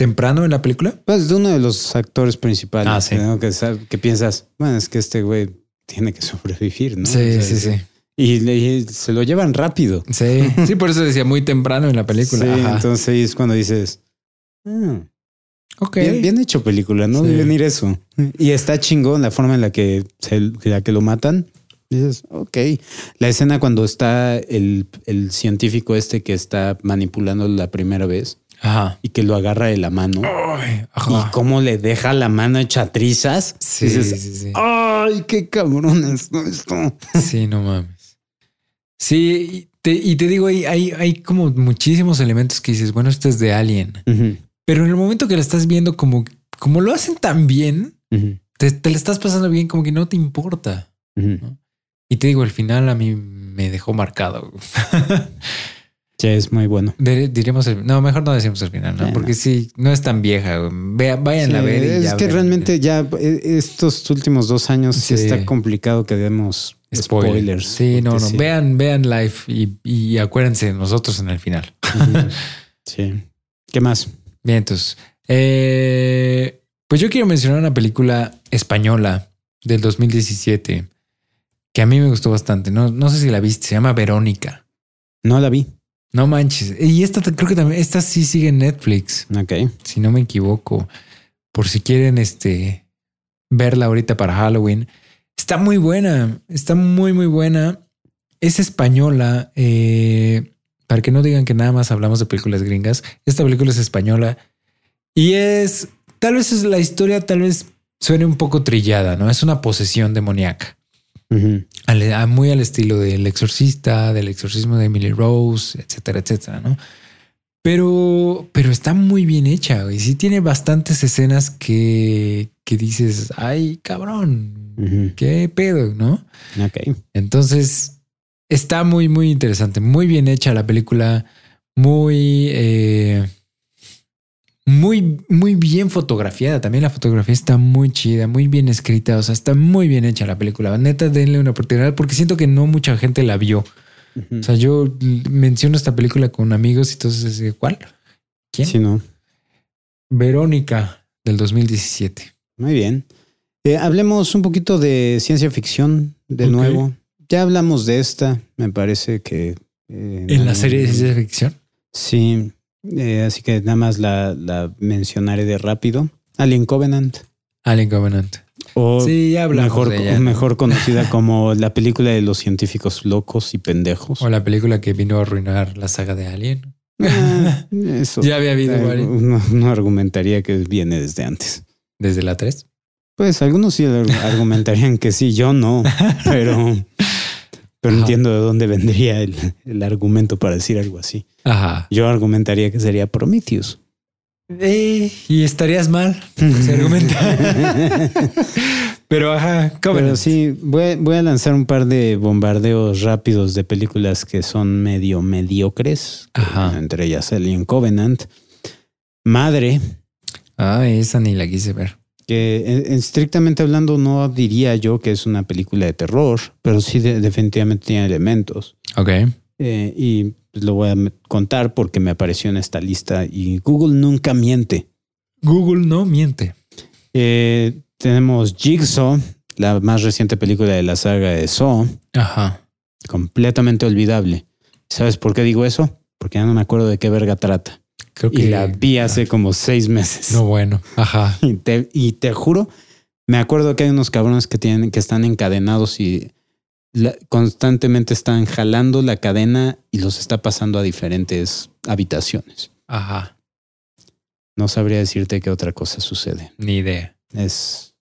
temprano en la película. Pues de uno de los actores principales. Ah, sí. ¿no? que, piensas, bueno, es que este güey tiene que sobrevivir, ¿no? Sí, O sea, sí, sí. Y, se lo llevan rápido. Sí, [LAUGHS] sí, por eso decía muy temprano en la película. Sí, Ajá. entonces es cuando dices, "Ah, ok. bien, bien hecho película, no Sí. venir eso. Y está chingón la forma en la que, se, la que lo matan. Dices, ok. La escena cuando está el, el científico este que está manipulando la primera vez Ajá. y que lo agarra de la mano Ay, y cómo le deja la mano hecha trizas. Sí, dices, sí, sí. ay, qué cabrón es esto. Sí, no mames. Sí, y te, y te digo, hay, hay, hay como muchísimos elementos que dices, bueno, esto es de Alien. Pero en el momento que la estás viendo, como, como lo hacen tan bien, te, te la estás pasando bien, como que no te importa. Y te digo, el final a mí me dejó marcado. [LAUGHS] Sí, es muy bueno. Diríamos el, no, mejor no decimos el final, ¿no? Porque no. sí, no es tan vieja. vayan a Sí, ver. y es ya que realmente ya eh, estos últimos dos años sí. Sí. está complicado que demos Spoiler. spoilers. Sí, no, no. sí. Vean, vean live y, y acuérdense de nosotros en el final. Sí. ¿Qué más? Bien, entonces. eh, pues yo quiero mencionar una película española del 2017 que a mí me gustó bastante. No, no sé si la viste, se llama Verónica. No la vi. No manches. Y esta creo que también, esta sí sigue en Netflix, Ok. si no me equivoco. Por si quieren este verla ahorita para Halloween. Está muy buena, está muy, muy buena. Es española. eh, para que no digan que nada más hablamos de películas gringas, esta película es española y es tal vez es la historia, tal vez suene un poco trillada, no es una posesión demoníaca. Al- a- muy al estilo del exorcista, del exorcismo de Emily Rose, etcétera, etcétera, ¿no? Pero, pero está muy bien hecha y sí tiene bastantes escenas que, que dices, ay, cabrón, qué pedo, ¿no? Ok. Entonces está muy, muy interesante, muy bien hecha la película, muy, eh, muy, muy bien fotografiada. También la fotografía está muy chida, muy bien escrita. O sea, está muy bien hecha la película. Neta, denle una oportunidad porque siento que no mucha gente la vio. O sea, yo menciono esta película con amigos y entonces, ¿cuál? ¿Quién? Sí, no. Verónica del 2017. Muy bien. Eh, hablemos un poquito de ciencia ficción de nuevo. Ya hablamos de esta, me parece que... eh, En la serie de ciencia ficción. Sí, eh, así que nada más la, la mencionaré de rápido. Alien Covenant. Alien Covenant. O Sí, ya mejor, de ella, ¿no? mejor [LAUGHS] conocida como la película de los científicos locos y pendejos. O la película que vino a arruinar la saga de Alien. Ah, [LAUGHS] eso. Ya había habido Eh, uno argumentaría que viene desde antes. Desde la 3. Pues algunos sí ar- argumentarían que sí, yo no, [LAUGHS] pero, pero Ajá. entiendo de dónde vendría el, el argumento para decir algo así. Ajá. Yo argumentaría que sería Prometheus. Eh, y estarías mal. Se argumenta. [LAUGHS] Pero ajá, Pero Covenant. sí, voy, voy a lanzar un par de bombardeos rápidos de películas que son medio mediocres. Ajá. Entre ellas Alien Covenant. Madre, Ah, esa ni la quise ver. Que eh, estrictamente hablando no diría yo que es una película de terror, pero sí de- definitivamente tiene elementos. Ok. Eh, y pues, lo voy a contar porque me apareció en esta lista y Google nunca miente. Google no miente. Eh, tenemos Jigsaw, la más reciente película de la saga de Saw, Ajá. completamente olvidable. ¿Sabes por qué digo eso? Porque ya no me acuerdo de qué verga trata. Creo Y la vi hace como seis meses. No, bueno. Ajá. [LAUGHS] Y te, y te juro, me acuerdo que hay unos cabrones que tienen, que están encadenados y la- constantemente están jalando la cadena y los está pasando a diferentes habitaciones. Ajá. No sabría decirte qué otra cosa sucede. Ni idea. Es.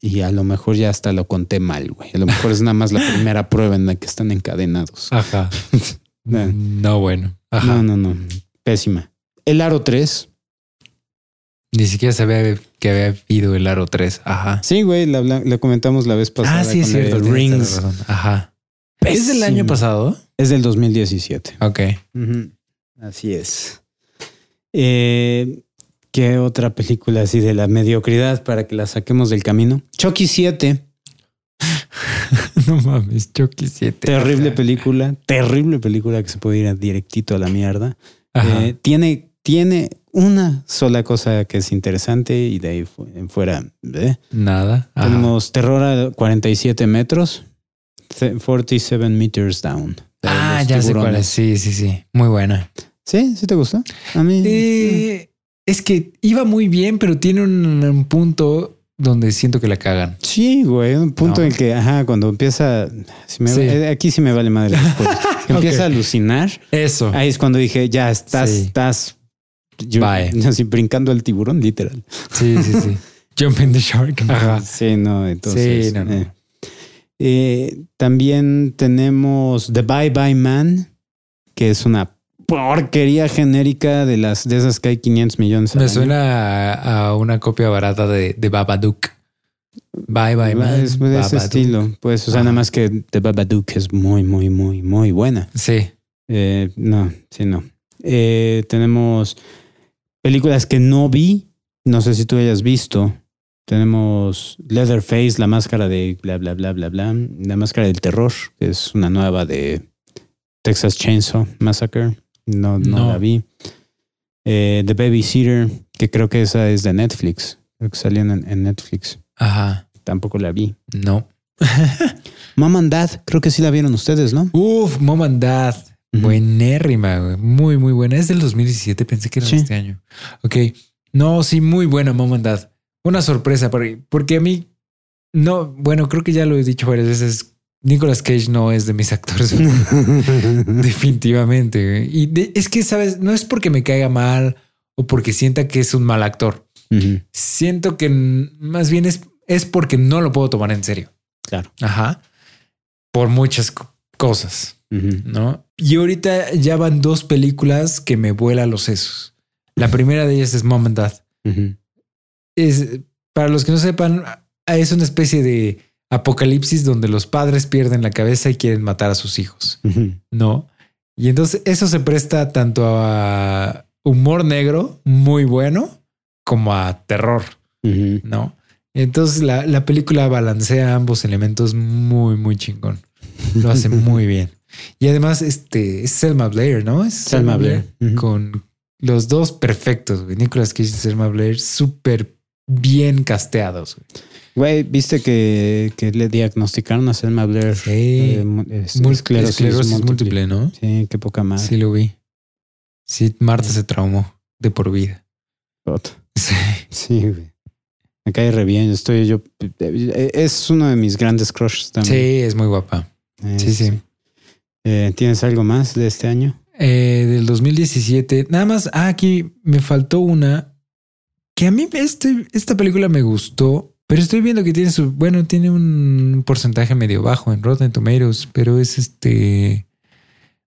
Y a lo mejor ya hasta lo conté mal, güey. A lo mejor es nada más la [LAUGHS] primera prueba en la que están encadenados. Ajá. [LAUGHS] No. no, bueno. Ajá. No, no, no. Pésima. El Aro 3. Ni siquiera sabía que había habido el Aro 3. Ajá. Sí, güey, la, comentamos la vez pasada. ah, sí, es cierto. Rings. Ajá. ¿Es del año pasado? Es del 2017. Ok. Ujú. Así es. Eh, ¿Qué otra película así de la mediocridad para que la saquemos del camino? Chucky 7. [LAUGHS] no mames, Chucky 7. Terrible [LAUGHS] película. Terrible película que se puede ir a directito a la mierda. Ajá. Eh, tiene, tiene una sola cosa que es interesante y de ahí en fuera. ¿eh? Nada. Ajá. Tenemos Terror a 47 metros. ce- 47 meters down. Ah, ya sé cuál es. Sí, sí, sí. Muy buena. ¿Sí? ¿Sí te gustó? A mí. Eh, es que iba muy bien, pero tiene un, un punto donde siento que la cagan. Sí, güey, un punto No. en que, ajá, cuando empieza, si me- Sí. eh, aquí sí me vale madre. [LAUGHS] Empieza a alucinar. Eso. Ahí es cuando dije, ya estás, Sí. estás yo- Bye. [LAUGHS] así brincando el tiburón, literal. Sí, sí, sí. [LAUGHS] Jumping the shark. Ajá. Sí, no, entonces. Sí, no, no. eh. Eh, también tenemos The Bye Bye Man, que es una porquería genérica de las de esas que hay 500 millones. Me suena a, a una copia barata de, de Babadook. Bye, bye, man. Es de ese Babadook. estilo. Pues, o sea, nada más que The Babadook es muy, muy, muy, muy buena. Sí. Eh, no, sí, no. Tenemos películas que no vi. No sé si tú hayas visto. Tenemos Leatherface, la máscara de bla, bla, bla, bla, bla. La máscara del terror, que es una nueva de Texas Chainsaw Massacre. No, no, No. la vi. Eh, The Babysitter, que creo que esa es de Netflix. Creo que salió en, en Netflix. Ajá. Tampoco la vi. No. [LAUGHS] Mom and Dad, creo que sí la vieron ustedes, ¿no? Uf, Mom and Dad. Ujú. Buenérrima, güey. Muy, muy buena. Es del 2017. Pensé que era Sí. de este año. Ok. No, sí, muy buena Mom and Dad. Una sorpresa porque, a mí no, bueno, creo que ya lo he dicho varias veces. Nicolas Cage no es de mis actores [LAUGHS] Definitivamente. güey. Y de- es que, sabes, no es porque me caiga mal o porque sienta que es un mal actor. Siento que más bien es, es porque no lo puedo tomar en serio. Claro. Ajá. Por muchas co- cosas. ¿no? Y ahorita ya van dos películas que me vuelan los sesos. La primera de ellas es Mom and Dad. Es, para los que no sepan, es una especie de apocalipsis donde los padres pierden la cabeza y quieren matar a sus hijos. ¿no? Y entonces eso se presta tanto a humor negro muy bueno como a terror. ¿no? Entonces la, la película balancea ambos elementos muy, muy chingón. Lo hace muy [LAUGHS] bien. Y además, este es Selma Blair, ¿no? Es Selma Blair. Con los dos perfectos, güey. Nicolas Cage y Selma Blair, súper bien casteados. güey. ¿viste que, que le diagnosticaron a Selma Blair? Sí. eh, mu- es- Mul- esclerosis, esclerosis múltiple. múltiple, ¿no? Sí, qué poca madre. Sí, lo vi. Sí, Marta se traumó de por vida. Sí. Sí, güey. Me cae re bien. Estoy yo. eh, Es uno de mis grandes crushes Sí, también. es muy guapa. Eh, Sí, sí. Eh, ¿Tienes algo más de este año? Eh, del 2017. Nada más, ah, aquí me faltó una que a mí este, esta película me gustó, pero estoy viendo que tiene su, bueno, tiene un porcentaje medio bajo en Rotten Tomatoes, pero es este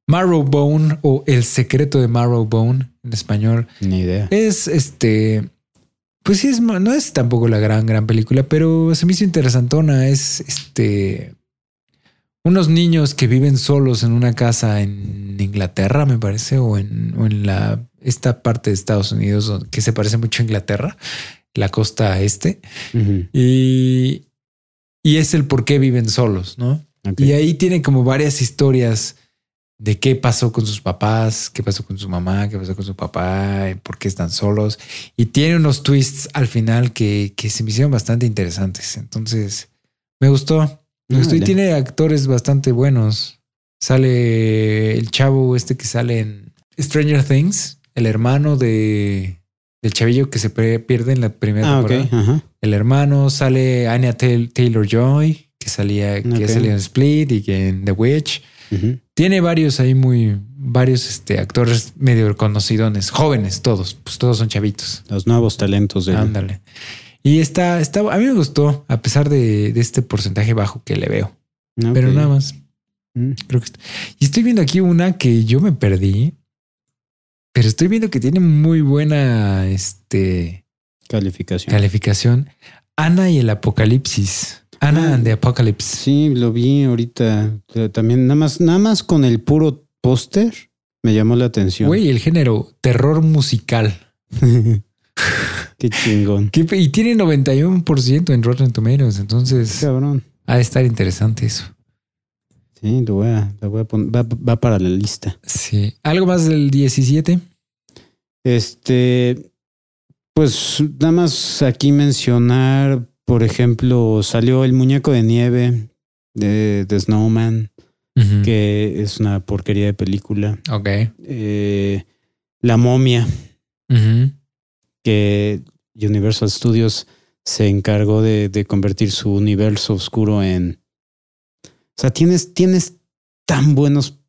Marrowbone o El secreto de Marrowbone en español. Ni idea. Es este, pues sí, es, no es tampoco la gran, gran película, pero se me hizo interesantona. Es este, unos niños que viven solos en una casa en Inglaterra, me parece, o en, o en la, esta parte de Estados Unidos que se parece mucho a Inglaterra, la costa este, Ujú. y, y es el por qué viven solos, ¿no? Ok. Y ahí tiene como varias historias de qué pasó con sus papás, qué pasó con su mamá, qué pasó con su papá, por qué están solos. Y tiene unos twists al final que, que se me hicieron bastante interesantes. Entonces, me gustó. Me gustó y Órale. tiene actores bastante buenos. Sale el chavo este que sale en Stranger Things, el hermano de del chavillo que se pierde en la primera Ah, temporada. Ajá. El hermano sale Anya Taylor Joy, que salía, que salía en Split y que en The Witch. Tiene varios ahí muy, varios este, actores medio conocidones, jóvenes todos, pues todos son chavitos. Los nuevos talentos de Ándale. Y está, está, a mí me gustó, a pesar de, de este porcentaje bajo que le veo. Pero nada más, Mm. creo que está- Y estoy viendo aquí una que yo me perdí, pero estoy viendo que tiene muy buena este, Calificación. calificación. Ana y el Apocalipsis. Ana Ah. and the Apocalypse. Sí, lo vi ahorita. Eh, También nada más, nada más con el puro póster me llamó la atención. Güey, el género terror musical. [LAUGHS] [LAUGHS] Qué chingón. Y tiene 91% en Rotten Tomatoes. Entonces Cabrón. ha de estar interesante eso. Sí, lo voy a, lo voy a poner. Va, va para la lista. Sí. ¿Algo más del 17? Este, pues nada más aquí mencionar, por ejemplo, salió el muñeco de nieve de, de Snowman, que es una porquería de película. Ok. Eh, la momia, Ujú. Que Universal Studios se encargó de, de convertir su universo oscuro en... O sea, tienes, tienes tan buenos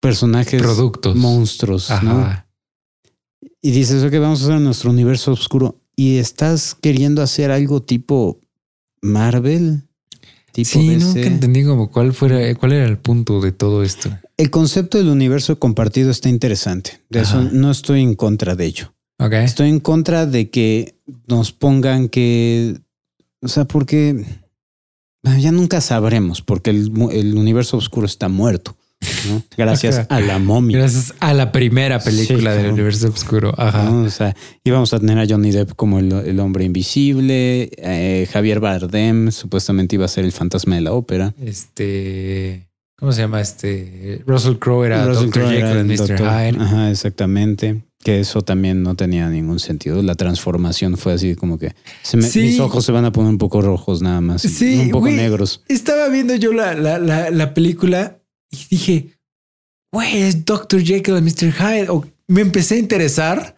personajes, Productos. monstruos, ¿no? Ajá. Y dices, ok, vamos a hacer nuestro universo oscuro. Y estás queriendo hacer algo tipo Marvel. Tipo Sí, DC. nunca entendí como cuál fuera, cuál era el punto de todo esto. El concepto del universo compartido está interesante. De eso no estoy en contra de ello. Estoy en contra de que nos pongan que, o sea, porque ya nunca sabremos, porque el, universo oscuro está muerto, ¿no? [LAUGHS] Gracias a la momia. Gracias a la primera película Sí, del universo oscuro. Ajá. ¿no? O sea, íbamos a tener a Johnny Depp como el, el hombre invisible, eh, Javier Bardem supuestamente iba a ser el fantasma de la ópera. Este. ¿Cómo se llama este? Russell Crowe era Russell Dr. Jekyll el Mr. doctor. Hyde. Ajá, exactamente. Que eso también no tenía ningún sentido. La transformación fue así como que se me- Sí. mis ojos se van a poner un poco rojos nada más. Sí, un poco negros. Estaba viendo yo la, la, la, la película y dije, güey, es Dr. Jekyll and Mr. Hyde. O me empecé a interesar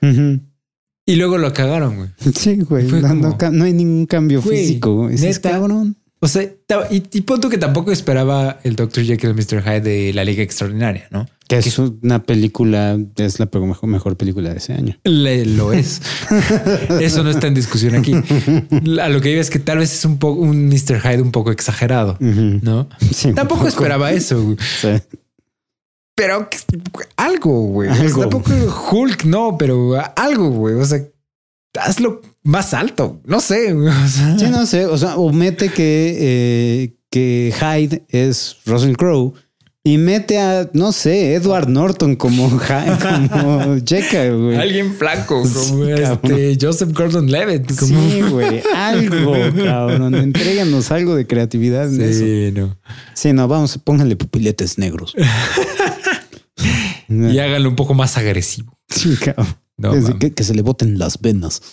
y luego lo cagaron, güey. [LAUGHS] Sí, güey. No, no hay ningún cambio físico. güey. Neta. cabrón. O sea, y, y punto que tampoco esperaba el Dr. Jekyll and Mr. Hyde de la Liga Extraordinaria, ¿no? Que es una película, es la mejor, mejor película de ese año. Le- lo es. [LAUGHS] Eso no está en discusión aquí. A lo que digo es que tal vez es un poco un Mr. Hyde un poco exagerado. ¿no? Sí, Tampoco poco. esperaba eso. Sí. pero algo, güey. Algo. tampoco Hulk, no, pero algo, güey. O sea, hazlo más alto. No sé. güey. O sea, Sí, no sé. O sea, o mete que, eh, que Hyde es Russell Crowe y mete a, no sé, Edward Norton como, [LAUGHS] Hyde, como Jekyll, güey. Alguien flaco, como Sí, este Joseph Gordon Levitt. Como... Sí, güey. Algo, [LAUGHS] cabrón. Entréganos algo de creatividad en eso. Sí, no. Sí, no, vamos, pónganle pupiletes negros. [LAUGHS] Y háganlo un poco más agresivo. Sí, cabrón. No, Es de mames. que, que se le boten las venas. [LAUGHS]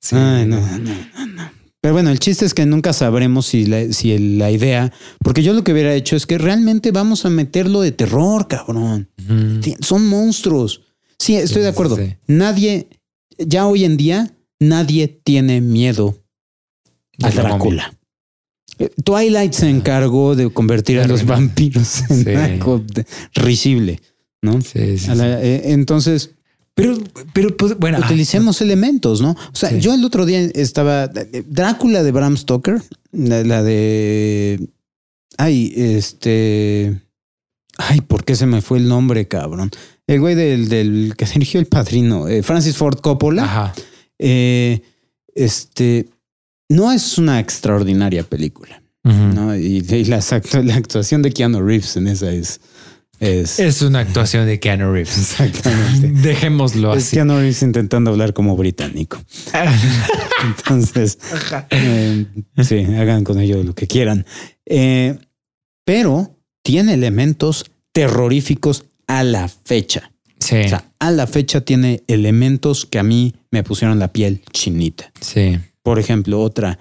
Sí. Ay, no, no, no. Pero bueno, el chiste es que nunca sabremos si la, si el- la idea, porque yo lo que hubiera hecho es que realmente vamos a meterlo de terror, cabrón. Son monstruos. Sí, estoy Sí, de acuerdo. sí. Nadie, ya hoy en día, nadie tiene miedo a De Drácula. Eh, Twilight se encargó de convertir a los vampiros en Sí. algo risible, ¿no? Sí, sí, A la- sí. eh, entonces, Pero, pero, pues, bueno. ah, utilicemos elementos, ¿no? O sea, Sí. yo el otro día estaba Drácula de Bram Stoker, la, la de ay, este ay, ¿por qué se me fue el nombre, cabrón? El güey del, del que dirigió El Padrino, eh, Francis Ford Coppola, Ajá. eh, este no es una extraordinaria película. ¿no? Y, y la, actu- la actuación de Keanu Reeves en esa es es, Es una actuación de Keanu Reeves. exactamente. [LAUGHS] Dejémoslo Es así. Keanu Reeves intentando hablar como británico. [LAUGHS] Entonces, eh, sí, hagan con ello lo que quieran. Eh, pero tiene elementos terroríficos a la fecha. Sí, O sea, a la fecha tiene elementos que a mí me pusieron la piel chinita. sí. Por ejemplo, otra,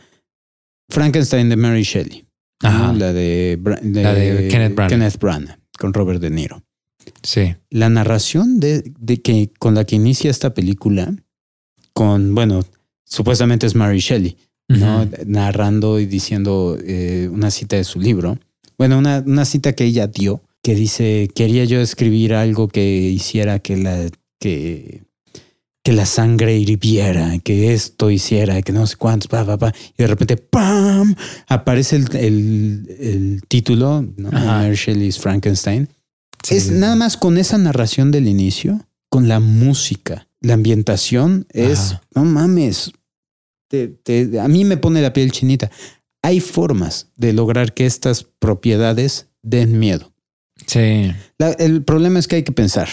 Frankenstein de Mary Shelley. ¿no? Ajá. La de, La de Kenneth Branagh. Kenneth Branagh, con Robert De Niro. Sí. La narración de, de que con la que inicia esta película, con, bueno, supuestamente es Mary Shelley. Narrando y diciendo eh, una cita de su libro. Bueno, una, una cita que ella dio, que dice, quería yo escribir algo que hiciera que la, que, que la sangre hirviera, que esto hiciera, que no sé cuántos, pa, pa, pa. Y de repente, ¡pam! Aparece el, el- el título, ¿no? Shelley's Frankenstein. Sí, es nada más con esa narración del inicio, con la música, la ambientación, es, Ajá. no mames, te- te- a mí me pone la piel chinita. Hay formas de lograr que estas propiedades den miedo. Sí. La- el problema es que hay que pensar,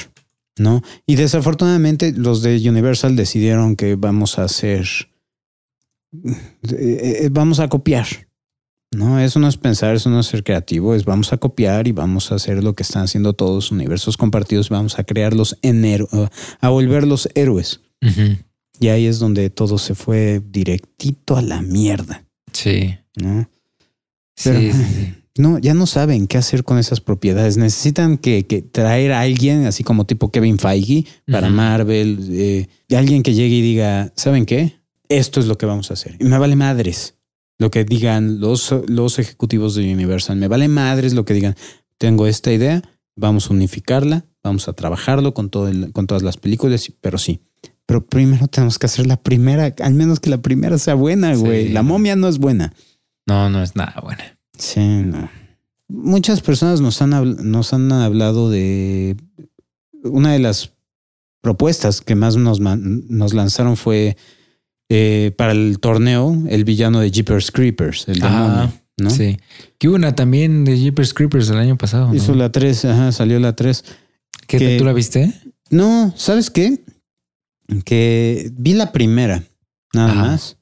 ¿no? Y desafortunadamente los de Universal decidieron que vamos a hacer, eh, eh, vamos a copiar. No, eso no es pensar, eso no es ser creativo, es vamos a copiar y vamos a hacer lo que están haciendo todos universos compartidos, vamos a crearlos en héro- a volverlos héroes. Y ahí es donde todo se fue directito a la mierda, Sí. ¿no? Sí, sí. No, ya no saben qué hacer con esas propiedades. Necesitan que, que traer a alguien, así como tipo Kevin Feige, para. Marvel, eh, alguien que llegue y diga, ¿saben qué? esto es lo que vamos a hacer. Y me vale madres lo que digan los, los ejecutivos de Universal. Me vale madres lo que digan. Tengo esta idea, vamos a unificarla, vamos a trabajarlo con, todo el- con todas las películas, pero sí. Pero primero tenemos que hacer la primera, al menos que la primera sea buena, Sí. güey. La momia no es buena. No, no es nada buena. Sí, no. Muchas personas nos han, nos han hablado de una de las propuestas que más nos, nos lanzaron fue eh, para el torneo el villano de Jeepers Creepers, el Ah, demonio, ¿no? Sí. Que hubo una también de Jeepers Creepers el año pasado. ¿no? Hizo la 3, ajá, salió la 3. ¿Qué que- tú la viste? No, ¿sabes qué? Que vi la primera, nada Ajá. más.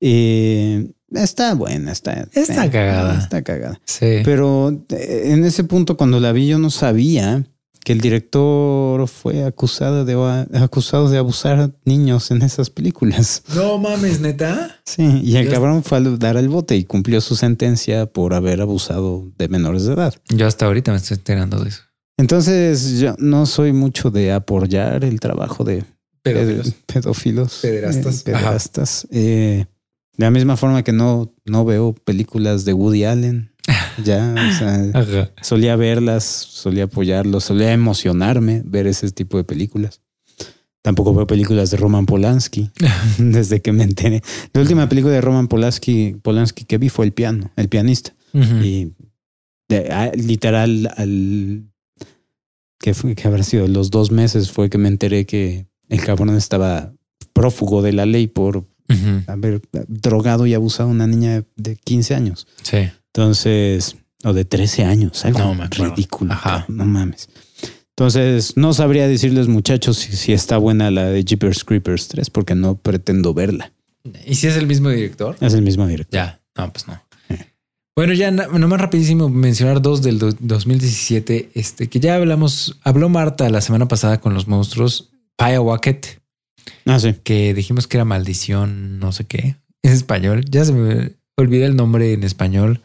Eh, está buena, está, Está cagada. Está cagada. Sí. Pero eh, en ese punto, cuando la vi, yo no sabía que el director fue acusado de, acusado de abusar a niños en esas películas. [LAUGHS] no mames, neta. Sí, y el Yo- cabrón fue a dar el bote y cumplió su sentencia por haber abusado de menores de edad. Yo hasta ahorita me estoy enterando de eso. Entonces, yo no soy mucho de apoyar el trabajo de ped- pedófilos. Pederastas. eh, pederastas. Eh, de la misma forma que no, no veo películas de Woody Allen. [LAUGHS] Ya, o sea, solía verlas, solía apoyarlos, solía emocionarme ver ese tipo de películas. Tampoco veo películas de Roman Polanski [LAUGHS] desde que me enteré. La última película de Roman Polanski, Polanski que vi fue El piano, El pianista. Y de- a- literal al que fue que habrá sido los dos meses fue que me enteré que el cabrón estaba prófugo de la ley por Ujú. haber drogado y abusado a una niña de 15 años. Sí. Entonces, o de 13 años, algo No ridículo. Ajá. No mames. Entonces, no sabría decirles, muchachos, si, si está buena la de Jeepers Creepers 3, porque no pretendo verla. ¿Y si es el mismo director? Es el mismo director. Ya. No, pues no. Bueno, ya nomás rapidísimo mencionar dos del do- 2017, este que ya hablamos, habló Marta la semana pasada con los monstruos, Paya Wacket, Ah, sí. que dijimos que era maldición, no sé qué, [LAUGHS] en español. Ya se me olvidé el nombre en español.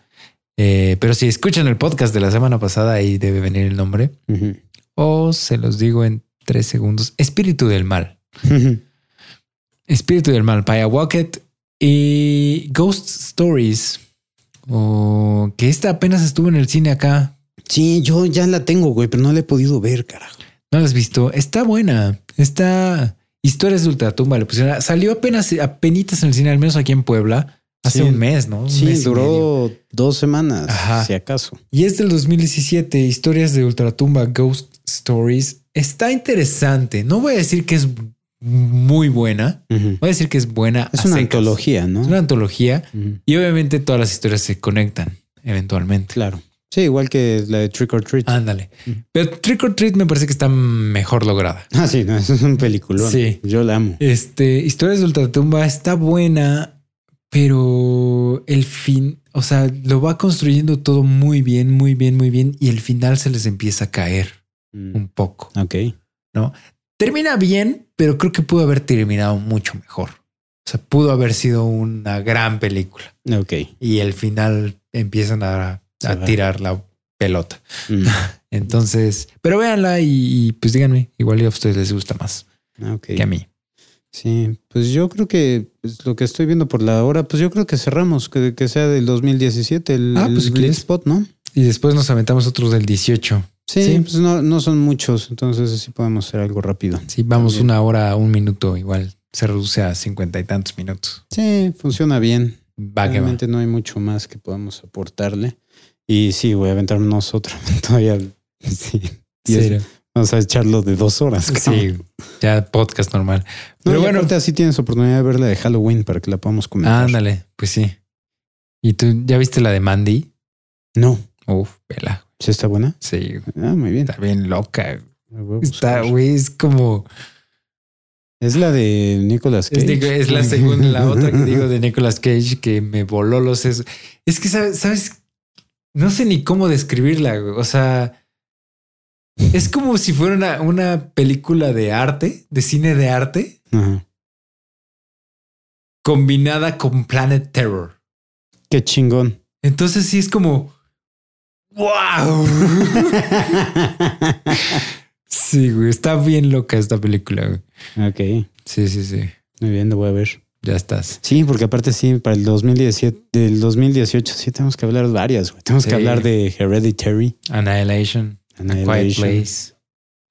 Eh, pero si escuchan el podcast de la semana pasada, ahí debe venir el nombre. O se los digo en tres segundos. Espíritu del mal. Espíritu del mal, Paya Wacket y Ghost Stories. O que esta apenas estuvo en el cine acá. Sí, yo ya la tengo, güey, pero no la he podido ver, carajo. ¿No la has visto? Está buena. Está Historias de Ultratumba. Le pusieron. Salió apenas, apenas en el cine, al menos aquí en Puebla, hace Sí. un mes, ¿no? Un Sí, mes duró dos semanas, Ajá. si acaso. Y es del 2017, Historias de Ultratumba, Ghost Stories. Está interesante. No voy a decir que es muy buena. Voy a decir que es buena. Es una secas. antología, ¿no? Es una antología. Y obviamente todas las historias se conectan eventualmente. Claro. Sí, igual que la de Trick or Treat. Ándale. Pero Trick or Treat me parece que está mejor lograda. Ah, sí, no, eso [LAUGHS] es un peliculón. Sí. Yo la amo. Este, Historias de Ultratumba está buena, pero el fin, o sea, lo va construyendo todo muy bien, muy bien, muy bien. Y el final se les empieza a caer Mm. un poco. Ok. Termina bien, pero creo que pudo haber terminado mucho mejor. O sea, pudo haber sido una gran película. Ok. Y el final empiezan a, a tirar la pelota. Mm. [LAUGHS] Entonces, pero véanla y, y, pues díganme, igual a ustedes les gusta más Ok. que a mí. Sí, pues yo creo que pues, lo que estoy viendo por la hora, pues yo creo que cerramos, que, que sea del 2017, el, Ah, el pues, quieres. Spot, ¿no? Y después nos aventamos otros del 18. Sí, Sí. pues no, no son muchos, entonces sí podemos hacer algo rápido. Sí, vamos También. una hora, un minuto, igual se reduce a cincuenta y tantos minutos. Sí, funciona bien. Va que va. No hay mucho más que podamos aportarle. Y sí, voy a aventarnos nosotros [LAUGHS] todavía. Sí, Sí, vamos a echarlo de dos horas. cabrón. sí, ya podcast normal. No, Pero bueno, aparte así tienes oportunidad de ver la de Halloween para que la podamos comentar. ándale, pues sí. ¿Y tú ya viste la de Mandy? No, Uf, vela. ¿sí está buena? Sí, Ah, muy bien. está bien loca. Está, güey, es como... Es la de Nicolas Es, Cage. es la segunda, la otra que digo [LAUGHS] de Nicolas Cage que me voló los sesos. Es que sabes, sabes, no sé ni cómo describirla. güey. O sea, es como si fuera una, una película de arte, de cine de arte, Ajá. combinada con Planet Terror. Qué chingón. Entonces sí es como wow. [LAUGHS] Sí, güey, está bien loca esta película. güey. ok, Sí, sí, sí. muy bien, lo voy a ver. Ya estás. Sí, porque aparte sí, para el 2017, del 2018 sí tenemos que hablar varias. güey. Tenemos Sí. que hablar de Hereditary, Annihilation, A Quiet. Place.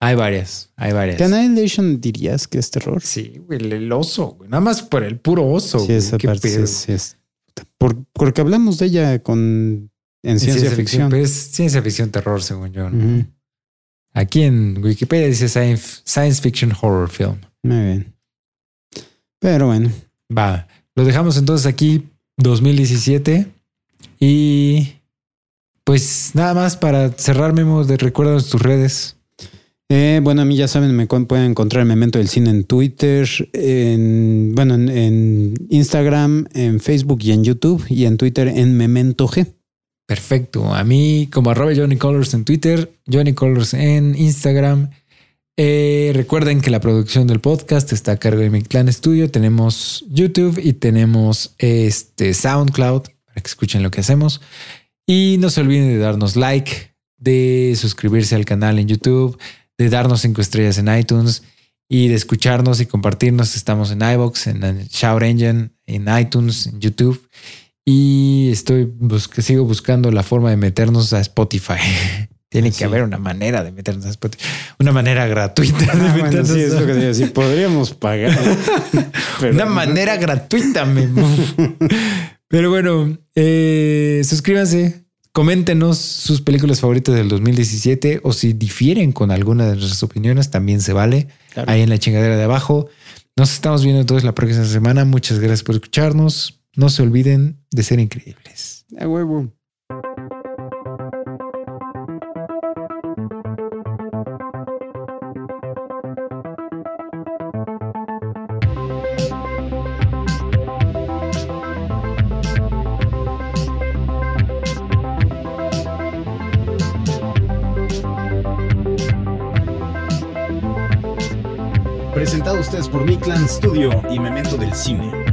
Hay varias, hay varias. ¿Que Annihilation dirías que es terror? Sí, güey, el, el oso, güey. Nada más por el puro oso. Sí, güey. esa Qué parte pedo. es, sí es- por- porque hablamos de ella con en ciencia, ficción. Es ciencia ficción terror, según yo. Aquí en Wikipedia dice science, science fiction horror film. Muy bien. Pero bueno, Va, lo dejamos entonces aquí 2017 y pues nada más para cerrar Memo, de recuerdos tus redes. Eh, bueno, a mí ya saben, me pueden encontrar el Memento del Cine en Twitter, en, bueno, en, en Instagram, en Facebook y en YouTube y en Twitter en Memento G. Perfecto. A mí como arroba Johnny Colors en Twitter, Johnny Colors en Instagram. Eh, recuerden que la producción del podcast está a cargo de mi clan Studio. Tenemos YouTube y tenemos este SoundCloud para que escuchen lo que hacemos. Y no se olviden de darnos like, de suscribirse al canal en YouTube, de darnos cinco estrellas en iTunes y de escucharnos y compartirnos. Estamos en iBox, en Shout Engine, en iTunes, en YouTube. Y estoy sigo buscando la forma de meternos a Spotify. [LAUGHS] Tiene que haber una manera de meternos a Spotify. Una manera gratuita de Ah, bueno, sí, es lo que te decir. Podríamos pagar. [LAUGHS] pero- Una manera gratuita, Memo. [LAUGHS] Pero bueno, eh, suscríbanse, coméntenos sus películas favoritas del 2017 o si difieren con alguna de nuestras opiniones, también se vale. Claro. Ahí en la chingadera de abajo. Nos estamos viendo entonces la próxima semana. Muchas gracias por escucharnos. No se olviden de ser increíbles. A huevo. Por Mi Studio y Memento del Cine.